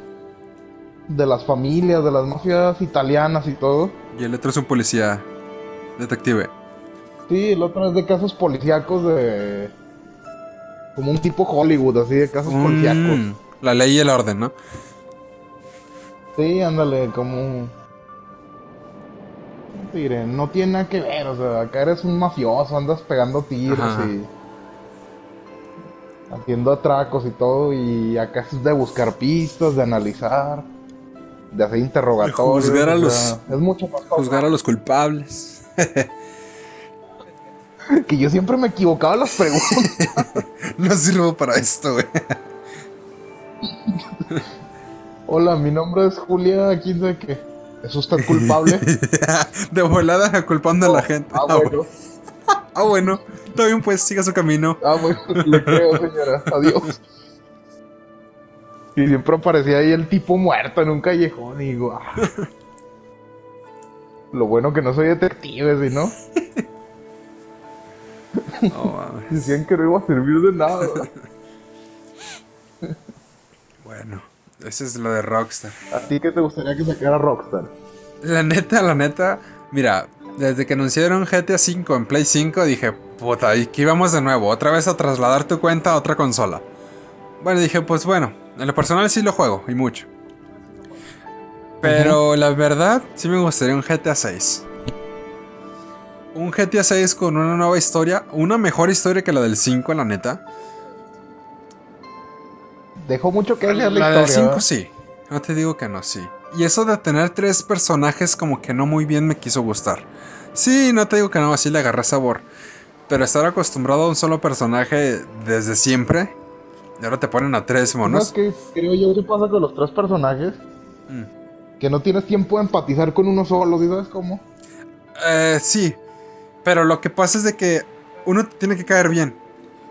Speaker 2: de las familias, de las mafias italianas y todo.
Speaker 1: Y el otro es un policía detective.
Speaker 2: Sí, el otro es de casos policíacos de. Como un tipo Hollywood, así de casos policíacos.
Speaker 1: Mm, la ley y el orden, ¿no?
Speaker 2: Sí, ándale, como. ¿cómo te diré? No tiene nada que ver, o sea, acá eres un mafioso, andas pegando tiros
Speaker 1: Ajá.
Speaker 2: y. haciendo atracos y todo, y acá es de buscar pistas, de analizar, de hacer interrogatorios.
Speaker 1: juzgar a
Speaker 2: o
Speaker 1: los-
Speaker 2: sea, es mucho más
Speaker 1: Juzgar a los culpables.
Speaker 2: que yo siempre me equivocaba las preguntas.
Speaker 1: No sirvo para esto, güey.
Speaker 2: Hola, mi nombre es Julia, quién sabe qué. ¿Es usted culpable?
Speaker 1: De volada culpando a la gente.
Speaker 2: Ah,
Speaker 1: Ah,
Speaker 2: bueno.
Speaker 1: Ah, bueno. Está bien, pues siga su camino.
Speaker 2: Ah, bueno, le creo, señora. Adiós. Y siempre aparecía ahí el tipo muerto en un callejón y digo, ah. Lo bueno que no soy detective, si no,
Speaker 1: No, mames.
Speaker 2: decían que no iba a servir de nada.
Speaker 1: Bueno, ese es lo de Rockstar.
Speaker 2: ¿A ti qué te gustaría que sacara Rockstar?
Speaker 1: La neta, la neta, mira, desde que anunciaron GTA V en Play 5 dije, puta, y que íbamos de nuevo, otra vez a trasladar tu cuenta a otra consola. Bueno, dije, pues bueno, en lo personal sí lo juego, y mucho. Pero la verdad, sí me gustaría un GTA 6. Un GTA 6 con una nueva historia, una mejor historia que la del 5, la neta.
Speaker 2: Dejó mucho que desear la,
Speaker 1: La del
Speaker 2: historia.
Speaker 1: 5 sí. No te digo que no, sí. Y eso de tener tres personajes como que no muy bien me quiso gustar. Sí, no te digo que no, así le agarré sabor. Pero estar acostumbrado a un solo personaje desde siempre. Y ahora te ponen a tres
Speaker 2: ¿No es
Speaker 1: monos.
Speaker 2: que creo yo que pasa con los tres personajes?
Speaker 1: Mm.
Speaker 2: Que no tienes tiempo de empatizar con uno solo, ¿sí sabes cómo?
Speaker 1: Eh, sí. Pero lo que pasa es de que uno te tiene que caer bien.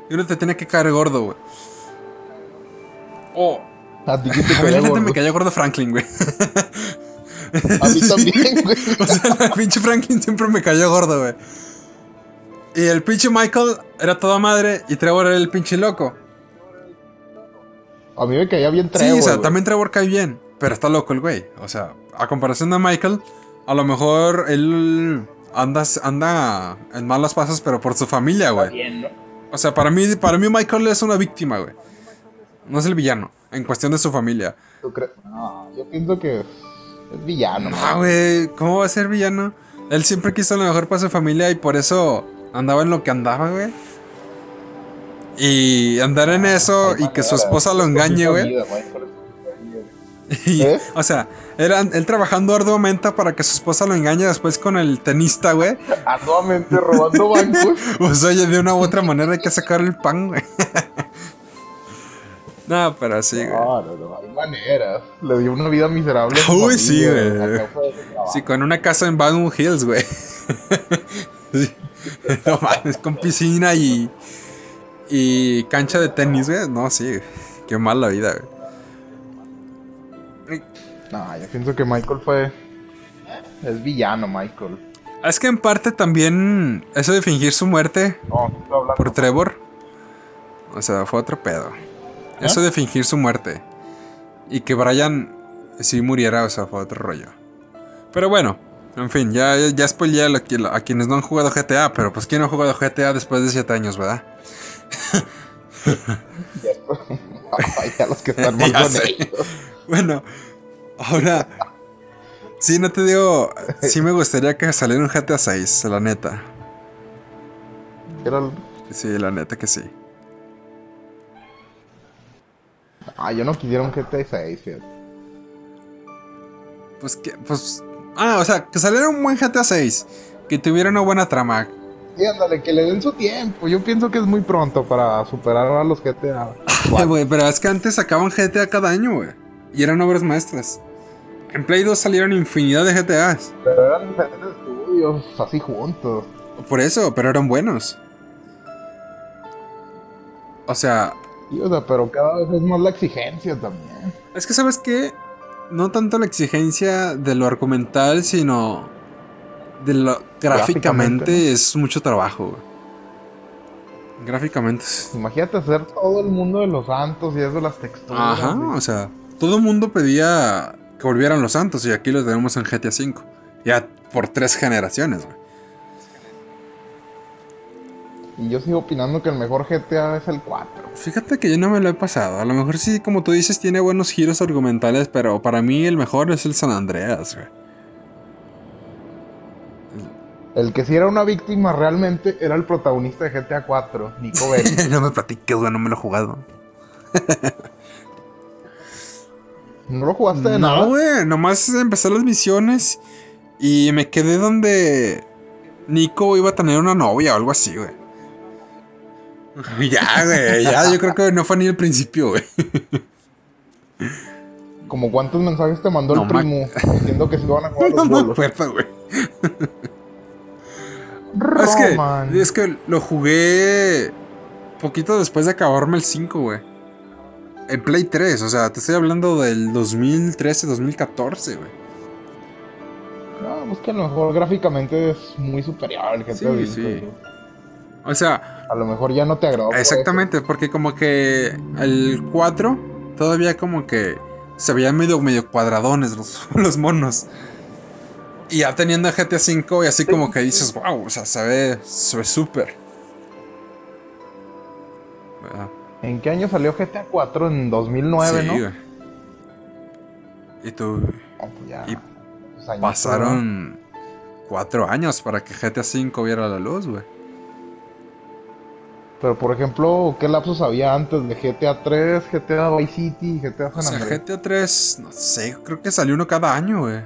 Speaker 1: Y uno te tiene que caer gordo, güey. Oh,
Speaker 2: A ti que te
Speaker 1: a mí
Speaker 2: caía
Speaker 1: la gente
Speaker 2: gordo.
Speaker 1: me cayó gordo Franklin, güey.
Speaker 2: A mí también, güey.
Speaker 1: O sea, el pinche Franklin siempre me cayó gordo, güey. Y el pinche Michael era toda madre y Trevor era el pinche loco.
Speaker 2: A mí me caía bien
Speaker 1: Sí,
Speaker 2: Trevor,
Speaker 1: o sea,
Speaker 2: güey.
Speaker 1: también Trevor cae bien, pero está loco el güey. O sea, a comparación de Michael, a lo mejor él anda, anda en malas pasas, pero por su familia, güey.
Speaker 2: ¿no?
Speaker 1: O sea, para mí, para mí Michael es una víctima, güey. No es el villano, en cuestión de su familia.
Speaker 2: ¿Tú? No, yo pienso que es villano.
Speaker 1: Ah, güey, ¿cómo va a ser villano? Él siempre quiso lo mejor para su familia y por eso andaba en lo que andaba, güey. Y andar en eso y que su esposa lo engañe, güey. Y,
Speaker 2: ¿Eh?
Speaker 1: O sea, era, él trabajando arduamente para que su esposa lo engañe después con el tenista, güey.
Speaker 2: Arduamente robando bancos.
Speaker 1: Pues oye, de una u otra manera hay que sacar el pan, güey. no, pero sí, güey.
Speaker 2: No, no, no, hay maneras. Le dio una vida miserable.
Speaker 1: Uy, sí, güey. Sí, con una casa en Baldwin Hills, güey. Sí. No mames, con piscina y. Y cancha de tenis, güey. No, sí. Qué mal la vida, güey.
Speaker 2: No, yo pienso que Michael fue. Es villano, Michael.
Speaker 1: Es que en parte también. Eso de fingir su muerte
Speaker 2: No,
Speaker 1: por Trevor. O sea, fue otro pedo. Eso de fingir su muerte. Y que Brian sí muriera, o sea, fue otro rollo. Pero bueno, en fin, ya, ya, ya spoileé a, a quienes no han jugado GTA, pero pues ¿quién no ha jugado GTA después de 7 años, verdad?
Speaker 2: Ay, a los que están
Speaker 1: Ya
Speaker 2: ellos.
Speaker 1: Bueno, ahora. Sí, no te digo. Sí me gustaría que saliera un GTA 6, la neta.
Speaker 2: Era
Speaker 1: Sí, la neta que sí.
Speaker 2: Ah, yo no quisiera un GTA 6, fíjate.
Speaker 1: Pues que. Pues. Ah, o sea, que saliera un buen GTA 6. Que tuviera una buena trama.
Speaker 2: Sí, ándale, que le den su tiempo. Yo pienso que es muy pronto para superar a los GTA.
Speaker 1: Ay, güey, pero es que antes sacaban GTA cada año, güey. Y eran obras maestras. En Play 2 salieron infinidad de GTAs.
Speaker 2: Pero eran diferentes estudios, así juntos.
Speaker 1: Por eso, pero eran buenos. O sea,
Speaker 2: Sí, o sea, pero cada vez es más la exigencia también.
Speaker 1: es que sabes qué? No tanto la exigencia de lo argumental, sino de lo gráficamente
Speaker 2: Gráficamente,
Speaker 1: es mucho trabajo, güey. Gráficamente. es-
Speaker 2: Imagínate hacer todo el mundo de los santos y eso, las texturas.
Speaker 1: Ajá,
Speaker 2: y-
Speaker 1: o sea, todo el mundo pedía que volvieran los santos y aquí los tenemos en GTA V. Ya por tres generaciones, güey.
Speaker 2: Y yo sigo opinando que el mejor GTA es el 4.
Speaker 1: Fíjate que yo no me lo he pasado. A lo mejor sí, como tú dices, tiene buenos giros argumentales, pero para mí el mejor es el San Andreas, güey.
Speaker 2: El que sí era una víctima realmente era el protagonista de GTA 4, Nico Bellic.
Speaker 1: no me platiques, güey, no me lo he jugado.
Speaker 2: ¿No lo jugaste de
Speaker 1: No,
Speaker 2: nada?
Speaker 1: güey, nomás empecé las misiones y me quedé donde Nico iba a tener una novia o algo así, güey. Ya, güey, ya, yo creo que no fue ni el principio, güey.
Speaker 2: Como cuántos mensajes te mandó
Speaker 1: No,
Speaker 2: el primo diciendo que se iban a jugar
Speaker 1: No
Speaker 2: los bolos.
Speaker 1: acuerdo, güey. Es que, es que lo jugué poquito después de acabarme el 5, güey. En Play 3, o sea, te estoy hablando del 2013, 2014, güey.
Speaker 2: No, pues que a lo mejor gráficamente es muy superior al GTA
Speaker 1: Sí,
Speaker 2: V,
Speaker 1: sí. O sea,
Speaker 2: A lo mejor ya no te agradó. por
Speaker 1: exactamente, porque como que el 4 todavía como que se veían medio, medio cuadradones los, los monos. Y ya teniendo GTA 5 y así como que dices, wow, o sea, se ve se ve súper. ¿Verdad?
Speaker 2: eso. ¿En qué año salió GTA 4? En 2009,
Speaker 1: Sí,
Speaker 2: ¿no?
Speaker 1: güey. Y tú,
Speaker 2: Ah, pues ya,
Speaker 1: Y
Speaker 2: pues
Speaker 1: pasaron cuatro años para que GTA V viera la luz, güey.
Speaker 2: Pero por ejemplo, ¿qué lapsos había antes de GTA 3, GTA Vice City GTA San
Speaker 1: O sea,
Speaker 2: Andreas?
Speaker 1: GTA 3, no sé, creo que salió uno cada año, güey.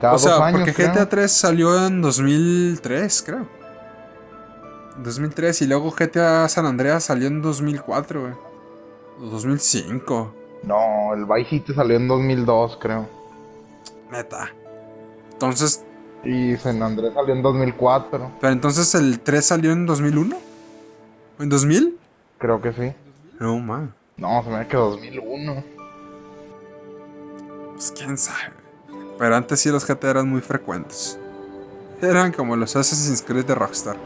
Speaker 2: Cada
Speaker 1: o sea,
Speaker 2: dos años,
Speaker 1: porque
Speaker 2: creo.
Speaker 1: GTA 3 salió en 2003, creo. 2003 y luego GTA San Andreas salió en 2004, güey. O 2005,
Speaker 2: No, el Vice City salió en 2002, creo.
Speaker 1: neta. Entonces,
Speaker 2: Y San Andrés salió en 2004.
Speaker 1: pero entonces el 3 salió en 2001? ¿En 2000?
Speaker 2: Creo que sí.
Speaker 1: No, man.
Speaker 2: No, se me hace que 2001.
Speaker 1: Pues quién sabe. Pero antes sí los GTA eran muy frecuentes. Eran como los Assassin's Creed de Rockstar.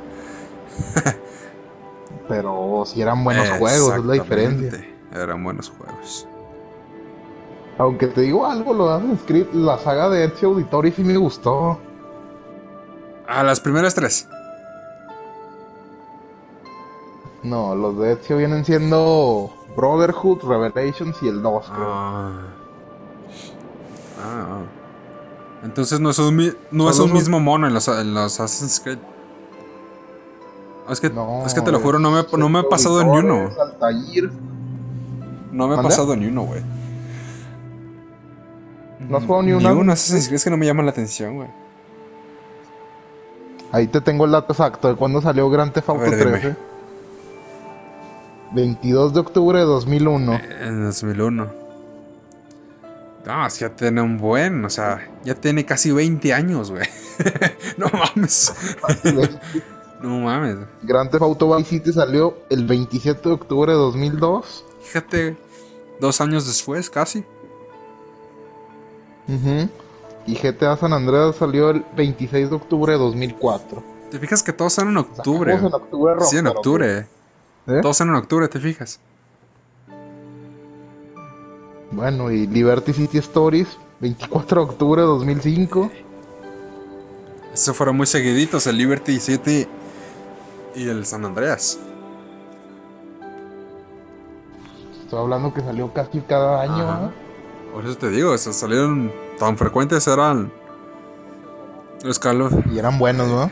Speaker 2: Pero si eran buenos juegos, es la diferencia.
Speaker 1: Eran buenos juegos.
Speaker 2: Aunque te digo algo, lo Assassin's Creed, la saga de Ezio Auditore sí me gustó.
Speaker 1: A las primeras tres.
Speaker 2: No, los de Ezio vienen siendo Brotherhood, Revelations y el 2, creo.
Speaker 1: Ah. Ah, ah. Entonces no es un, no es un mismo mono en los, en los Assassin's Creed. Es que,
Speaker 2: No,
Speaker 1: es que te lo juro, no me, no me
Speaker 2: Ezio
Speaker 1: pasado ni uno.
Speaker 2: Altair.
Speaker 1: No me
Speaker 2: ¿Mande?
Speaker 1: pasado ni uno, güey.
Speaker 2: ¿No has jugado ni
Speaker 1: Ni
Speaker 2: una?
Speaker 1: uno Assassin's Creed es que no me llama la atención, güey.
Speaker 2: Ahí te tengo el dato exacto de cuándo salió Grand Theft Auto
Speaker 1: ver, dime.
Speaker 2: 13. 22 de octubre de 2001.
Speaker 1: En 2001. No, es que ya tiene un buen, o sea, ya tiene casi 20 años, güey. no mames. No mames.
Speaker 2: Grand Theft Auto Vice City salió el 27 de octubre de 2002.
Speaker 1: Fíjate, dos años después, casi.
Speaker 2: Ujú. Y GTA San Andreas salió el 26 de octubre de 2004.
Speaker 1: Te fijas que todos son en octubre.
Speaker 2: Sacamos en octubre
Speaker 1: Sí, en octubre.
Speaker 2: ¿eh?
Speaker 1: Todos son en octubre, ¿te fijas?
Speaker 2: Bueno, y Liberty City Stories, 24 de octubre de 2005.
Speaker 1: Esos fueron muy seguiditos, el Liberty City y el San Andreas.
Speaker 2: Estoy hablando que salió casi cada año. ¿eh?
Speaker 1: Por eso te digo, esos salieron tan frecuentes eran los Call of-
Speaker 2: Y eran buenos, ¿no?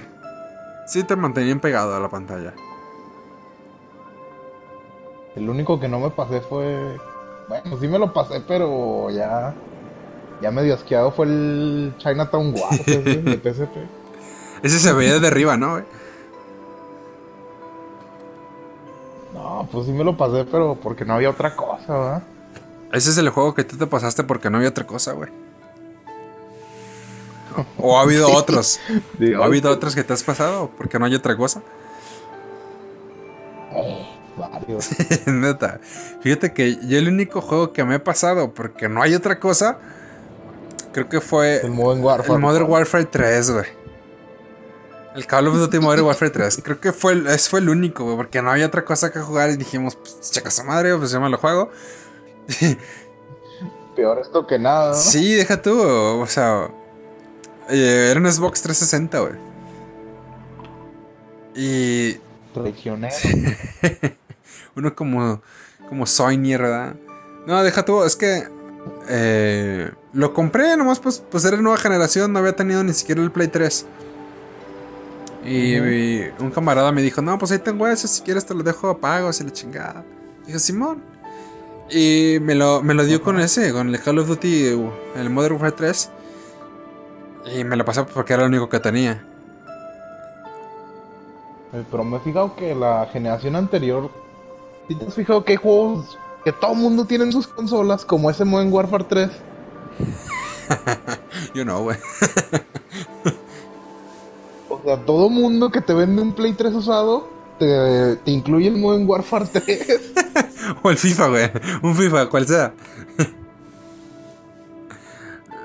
Speaker 1: Sí te mantenían pegado a la pantalla.
Speaker 2: El único que no me pasé fue. Bueno, sí me lo pasé, pero ya. Ya medio asqueado fue el Chinatown Wars ese de PSP.
Speaker 1: Ese se veía de arriba, ¿no?
Speaker 2: No, pues sí me lo pasé, pero porque no había otra cosa, ¿verdad?
Speaker 1: Ese es el juego que tú te pasaste porque no había otra cosa, güey. O ha habido otros. ¿O ha habido otros que te has pasado porque no hay otra cosa?
Speaker 2: Varios.
Speaker 1: Neta. Fíjate que yo el único juego que me he pasado porque no hay otra cosa, creo que fue
Speaker 2: El Modern Warfare.
Speaker 1: el Modern Warfare 3, güey. El Call of Duty Modern Warfare 3. Creo que fue el, ese fue el único, güey, porque no había otra cosa que jugar y dijimos, pues, checa esa madre, pues yo me lo juego.
Speaker 2: Peor esto que nada. ¿no?
Speaker 1: Sí, deja tú, o sea, eh, era un Xbox 360, güey. Y
Speaker 2: Traicionero.
Speaker 1: uno como, como soy ¿verdad? No, deja tú, es que eh, lo compré nomás, pues, pues era nueva generación, no había tenido ni siquiera el Play 3. Y, un camarada me dijo, no, pues ahí tengo ese, si quieres te lo dejo a pagos y la chingada. Dije, Simón. Y me lo, me lo dio con ese, con el Call of Duty, uh, el Modern Warfare 3. Y me lo pasé porque era lo único que tenía.
Speaker 2: Pero me he fijado que la generación anterior. ¿Sí te has fijado que hay juegos que todo el mundo tiene en sus consolas? Como ese Modern Warfare 3.
Speaker 1: Yo no, güey.
Speaker 2: O sea, todo mundo que te vende un Play 3 usado. Te, te incluye el Modern Warfare 3.
Speaker 1: O el FIFA, güey. Un FIFA, cual sea.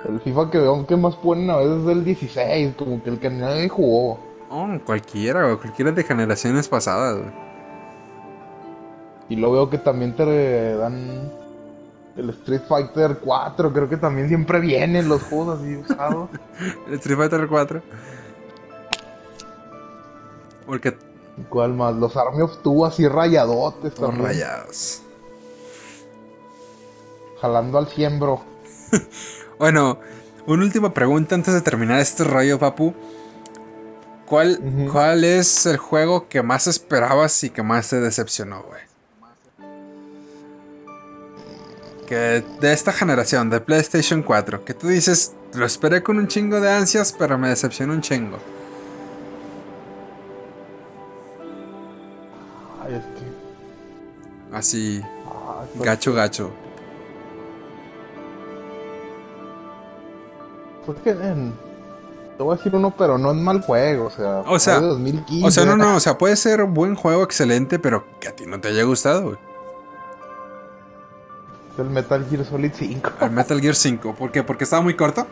Speaker 2: El FIFA que veo que más ponen a veces es el 16. Como que el que nadie jugó.
Speaker 1: Oh, cualquiera, güey. Cualquiera de generaciones pasadas, güey.
Speaker 2: Y lo veo que también te dan. El Street Fighter 4. Creo que también siempre vienen los juegos así usados.
Speaker 1: El Street Fighter 4. Porque
Speaker 2: ¿Cuál más? Los Army of Two así rayadotes también.
Speaker 1: rayados.
Speaker 2: Jalando al 100, bro.
Speaker 1: Bueno, una última pregunta antes de terminar este rollo, papu. ¿Cuál. ¿Cuál es el juego que más esperabas y que más te decepcionó, güey? Que de esta generación, de PlayStation 4, que tú dices, lo esperé con un chingo de ansias, pero me decepcionó un chingo. Así,
Speaker 2: ah, pues,
Speaker 1: gacho, gacho.
Speaker 2: pues que, en- Te voy a decir uno, pero no es mal juego. O sea,
Speaker 1: O sea,
Speaker 2: fue de 2015.
Speaker 1: O sea, no, no, o sea, puede ser un buen juego, excelente, pero que a ti no te haya gustado, güey.
Speaker 2: Es el Metal Gear Solid 5.
Speaker 1: El Metal Gear 5. ¿Por qué? ¿Porque estaba muy corto?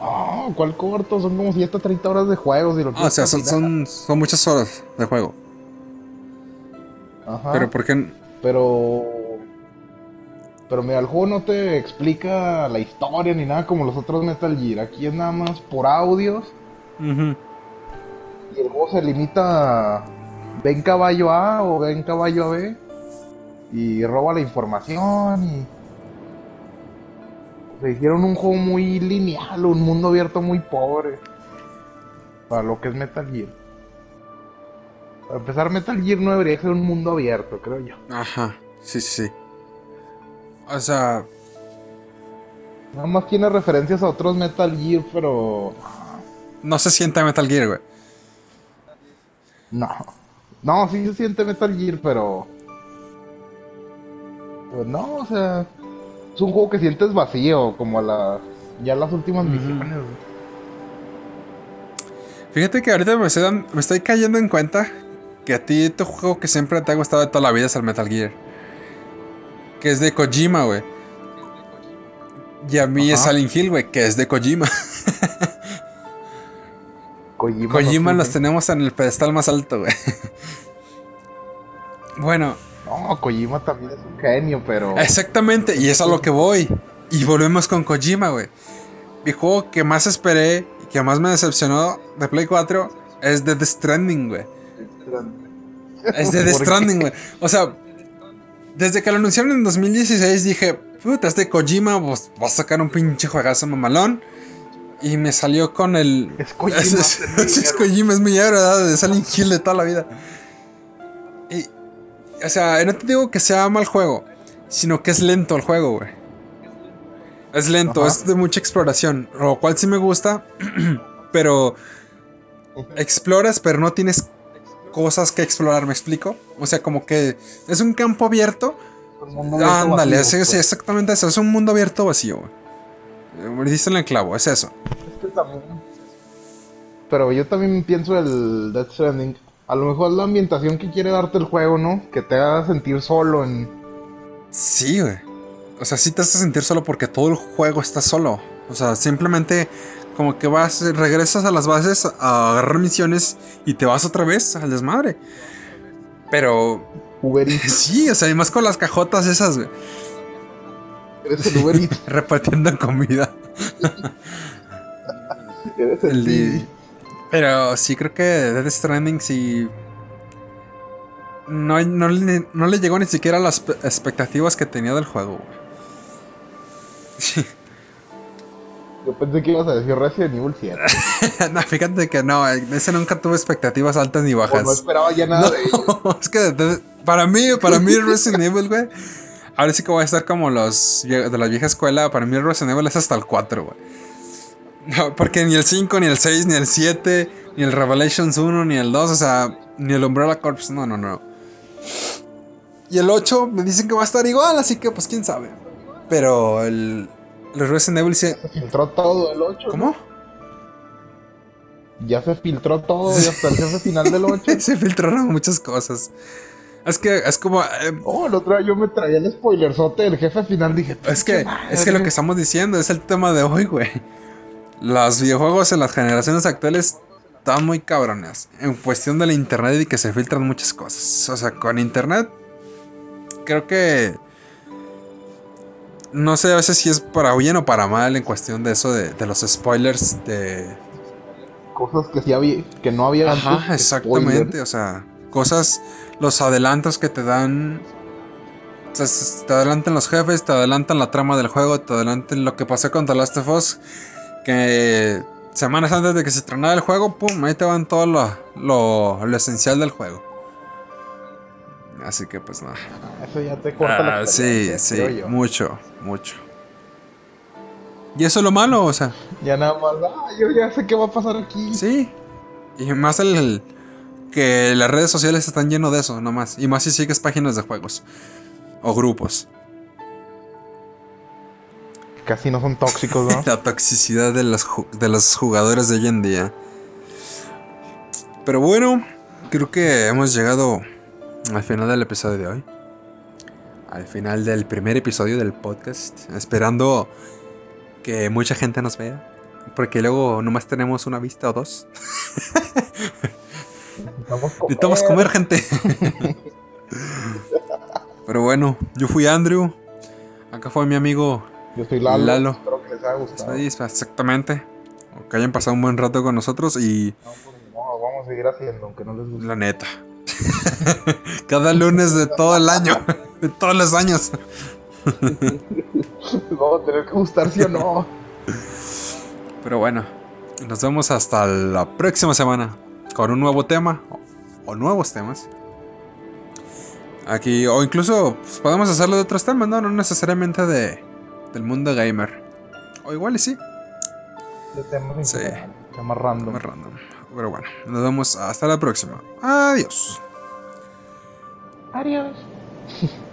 Speaker 2: No, ¿cuál corto? Son como 130 horas de juego. Si lo
Speaker 1: Ah, o sea, son, son muchas horas de juego.
Speaker 2: Ajá.
Speaker 1: Pero ¿por qué?
Speaker 2: Pero. Pero mira, el juego no te explica la historia ni nada como los otros Metal Gear. Aquí es nada más por audios. Y el juego se limita a. Ven caballo A o ven caballo a B. Y roba la información y. Se hicieron un juego muy lineal, un mundo abierto muy pobre. Para lo que es Metal Gear. Para empezar, Metal Gear no debería ser un mundo abierto, creo yo.
Speaker 1: Ajá, sí, sí. O sea,
Speaker 2: Nada más tiene referencias a otros Metal Gear, pero.
Speaker 1: no se siente Metal Gear, güey.
Speaker 2: No. No, sí se siente Metal Gear, pero. Pues no, o sea. Es un juego que sientes vacío, como a las. Ya las últimas misiones. güey.
Speaker 1: Fíjate que ahorita me estoy, dan- me estoy cayendo en cuenta que a ti tu juego que siempre te ha gustado de toda la vida es el Metal Gear. Que es de Kojima, güey. Y a mí es. Silent Hill, güey, que es de Kojima.
Speaker 2: Kojima,
Speaker 1: Kojima los tenemos en el pedestal más alto, güey. Bueno,
Speaker 2: No, Kojima también es un genio, pero.
Speaker 1: Exactamente, y es a lo que voy. Y volvemos con Kojima, güey. Mi juego que más esperé y que más me decepcionó de Play 4 es Death Stranding, güey. Es de Death. Stranding, güey. O sea, desde que lo anunciaron en 2016 dije, puta, este Kojima pues, va a sacar un pinche juegazo mamalón. Y me salió con el...
Speaker 2: Es Kojima,
Speaker 1: Es, es-
Speaker 2: es mi
Speaker 1: es
Speaker 2: héroe.
Speaker 1: Kojima, es mi héroe, ¿verdad? De Silent Hill de toda la vida. Y, o sea, no te digo que sea mal juego, sino que es lento el juego, güey. Es lento,
Speaker 2: Ajá.
Speaker 1: es de mucha exploración, lo cual sí me gusta, pero exploras, pero no tienes cosas que explorar, ¿me explico? O sea, como que es un campo abierto.
Speaker 2: Abierto
Speaker 1: Ándale,
Speaker 2: vacío,
Speaker 1: sí,
Speaker 2: pues.
Speaker 1: exactamente eso, es un mundo abierto vacío, güey. Me diste en el clavo, es eso.
Speaker 2: Es que también- Pero yo también pienso el Death Stranding. A lo mejor la ambientación que quiere darte el juego, ¿no? Que te haga sentir solo en.
Speaker 1: Sí, güey. O sea, sí te hace sentir solo porque todo el juego está solo. O sea, simplemente como que vas, regresas a las bases a agarrar misiones y te vas otra vez al desmadre. Pero.
Speaker 2: Uber Eats.
Speaker 1: Sí, o sea, además con las cajotas esas, güey.
Speaker 2: Eres el Uber Eats.
Speaker 1: Repartiendo comida.
Speaker 2: Eres el,
Speaker 1: El de-. Pero sí creo que Death Stranding sí. No, no, le, no le llegó ni siquiera a las pe- expectativas que tenía del juego, güey.
Speaker 2: Yo pensé que ibas a decir Resident Evil 7.
Speaker 1: no, fíjate que no, ese nunca tuvo expectativas altas ni
Speaker 2: O no
Speaker 1: bajas.
Speaker 2: esperaba ya nada
Speaker 1: No,
Speaker 2: de ello.
Speaker 1: es que de- para mí, para mí Resident Evil, güey. Ahora sí que voy a estar como los de la vieja escuela. Para mí Resident Evil es hasta el 4, güey. No, porque ni el 5, ni el 6, ni el 7, ni el Revelations 1, ni el 2, o sea, ni el Umbrella Corps, no, no, no. Y el 8 me dicen que va a estar igual, así que pues quién sabe. Pero el, el Resident Evil sí.
Speaker 2: Se filtró todo el 8.
Speaker 1: ¿Cómo?
Speaker 2: Ya se filtró todo y hasta el jefe final del 8.
Speaker 1: Se filtraron muchas cosas. Es que es como. eh,
Speaker 2: Oh, el otro día yo me traía el spoilerzote del jefe final. Dije,
Speaker 1: Es que,
Speaker 2: "Pinche
Speaker 1: es que lo
Speaker 2: madre".
Speaker 1: que estamos diciendo es el tema de hoy, güey. Los videojuegos en las generaciones actuales están muy cabrones. En cuestión de la internet y que se filtran muchas cosas. O sea, con internet, creo que. No sé a veces si es para bien o para mal en cuestión de eso de, de los spoilers de.
Speaker 2: Cosas que sí había, que no había
Speaker 1: Ajá,
Speaker 2: antes,
Speaker 1: exactamente.
Speaker 2: spoiler.
Speaker 1: O sea, cosas, los adelantos que te dan. o sea, s- te adelantan los jefes, te adelantan la trama del juego, te adelantan lo que pasó con The Last of Us. Que semanas antes de que se estrenara el juego, pum, ahí te van todo lo, lo, lo esencial del juego. Así que pues nada.
Speaker 2: Eso ya te corta la
Speaker 1: Ah, sí, sí, mucho, mucho. Y eso es lo malo, o sea.
Speaker 2: Ya nada más, ah, yo ya sé qué va a pasar aquí.
Speaker 1: Sí. Y más el, el- que las redes sociales están llenos de eso, nomás. Y más si sigues páginas de juegos. O grupos.
Speaker 2: Casi no son tóxicos, ¿no?
Speaker 1: La toxicidad de los, ju- de los jugadores de hoy en día. Pero bueno, creo que hemos llegado al final del episodio de hoy. Al final del primer episodio del podcast. Esperando que mucha gente nos vea. Porque luego nomás tenemos una vista o dos.
Speaker 2: Necesitamos comer.
Speaker 1: Necesitamos comer, gente. Pero bueno, yo fui Andrew. Acá fue mi amigo.
Speaker 2: Yo soy Lalo.
Speaker 1: Lalo.
Speaker 2: Espero que les haya gustado.
Speaker 1: Sí, exactamente. O que hayan pasado un buen rato con nosotros y
Speaker 2: No, pues, no, vamos a seguir haciendo, aunque no les guste.
Speaker 1: la neta. Cada lunes de todo el año. De todos los años.
Speaker 2: Vamos a tener que gustar, sí o no.
Speaker 1: Pero bueno, nos vemos hasta la próxima semana con un nuevo tema o, nuevos temas. Aquí, o incluso pues, podemos hacerlo de otros temas, ¿no? No necesariamente de, del mundo gamer. O igual y sí,
Speaker 2: De temas
Speaker 1: Sí.
Speaker 2: Temas
Speaker 1: random. Pero bueno, nos vemos hasta la próxima. Adiós.
Speaker 2: Adiós.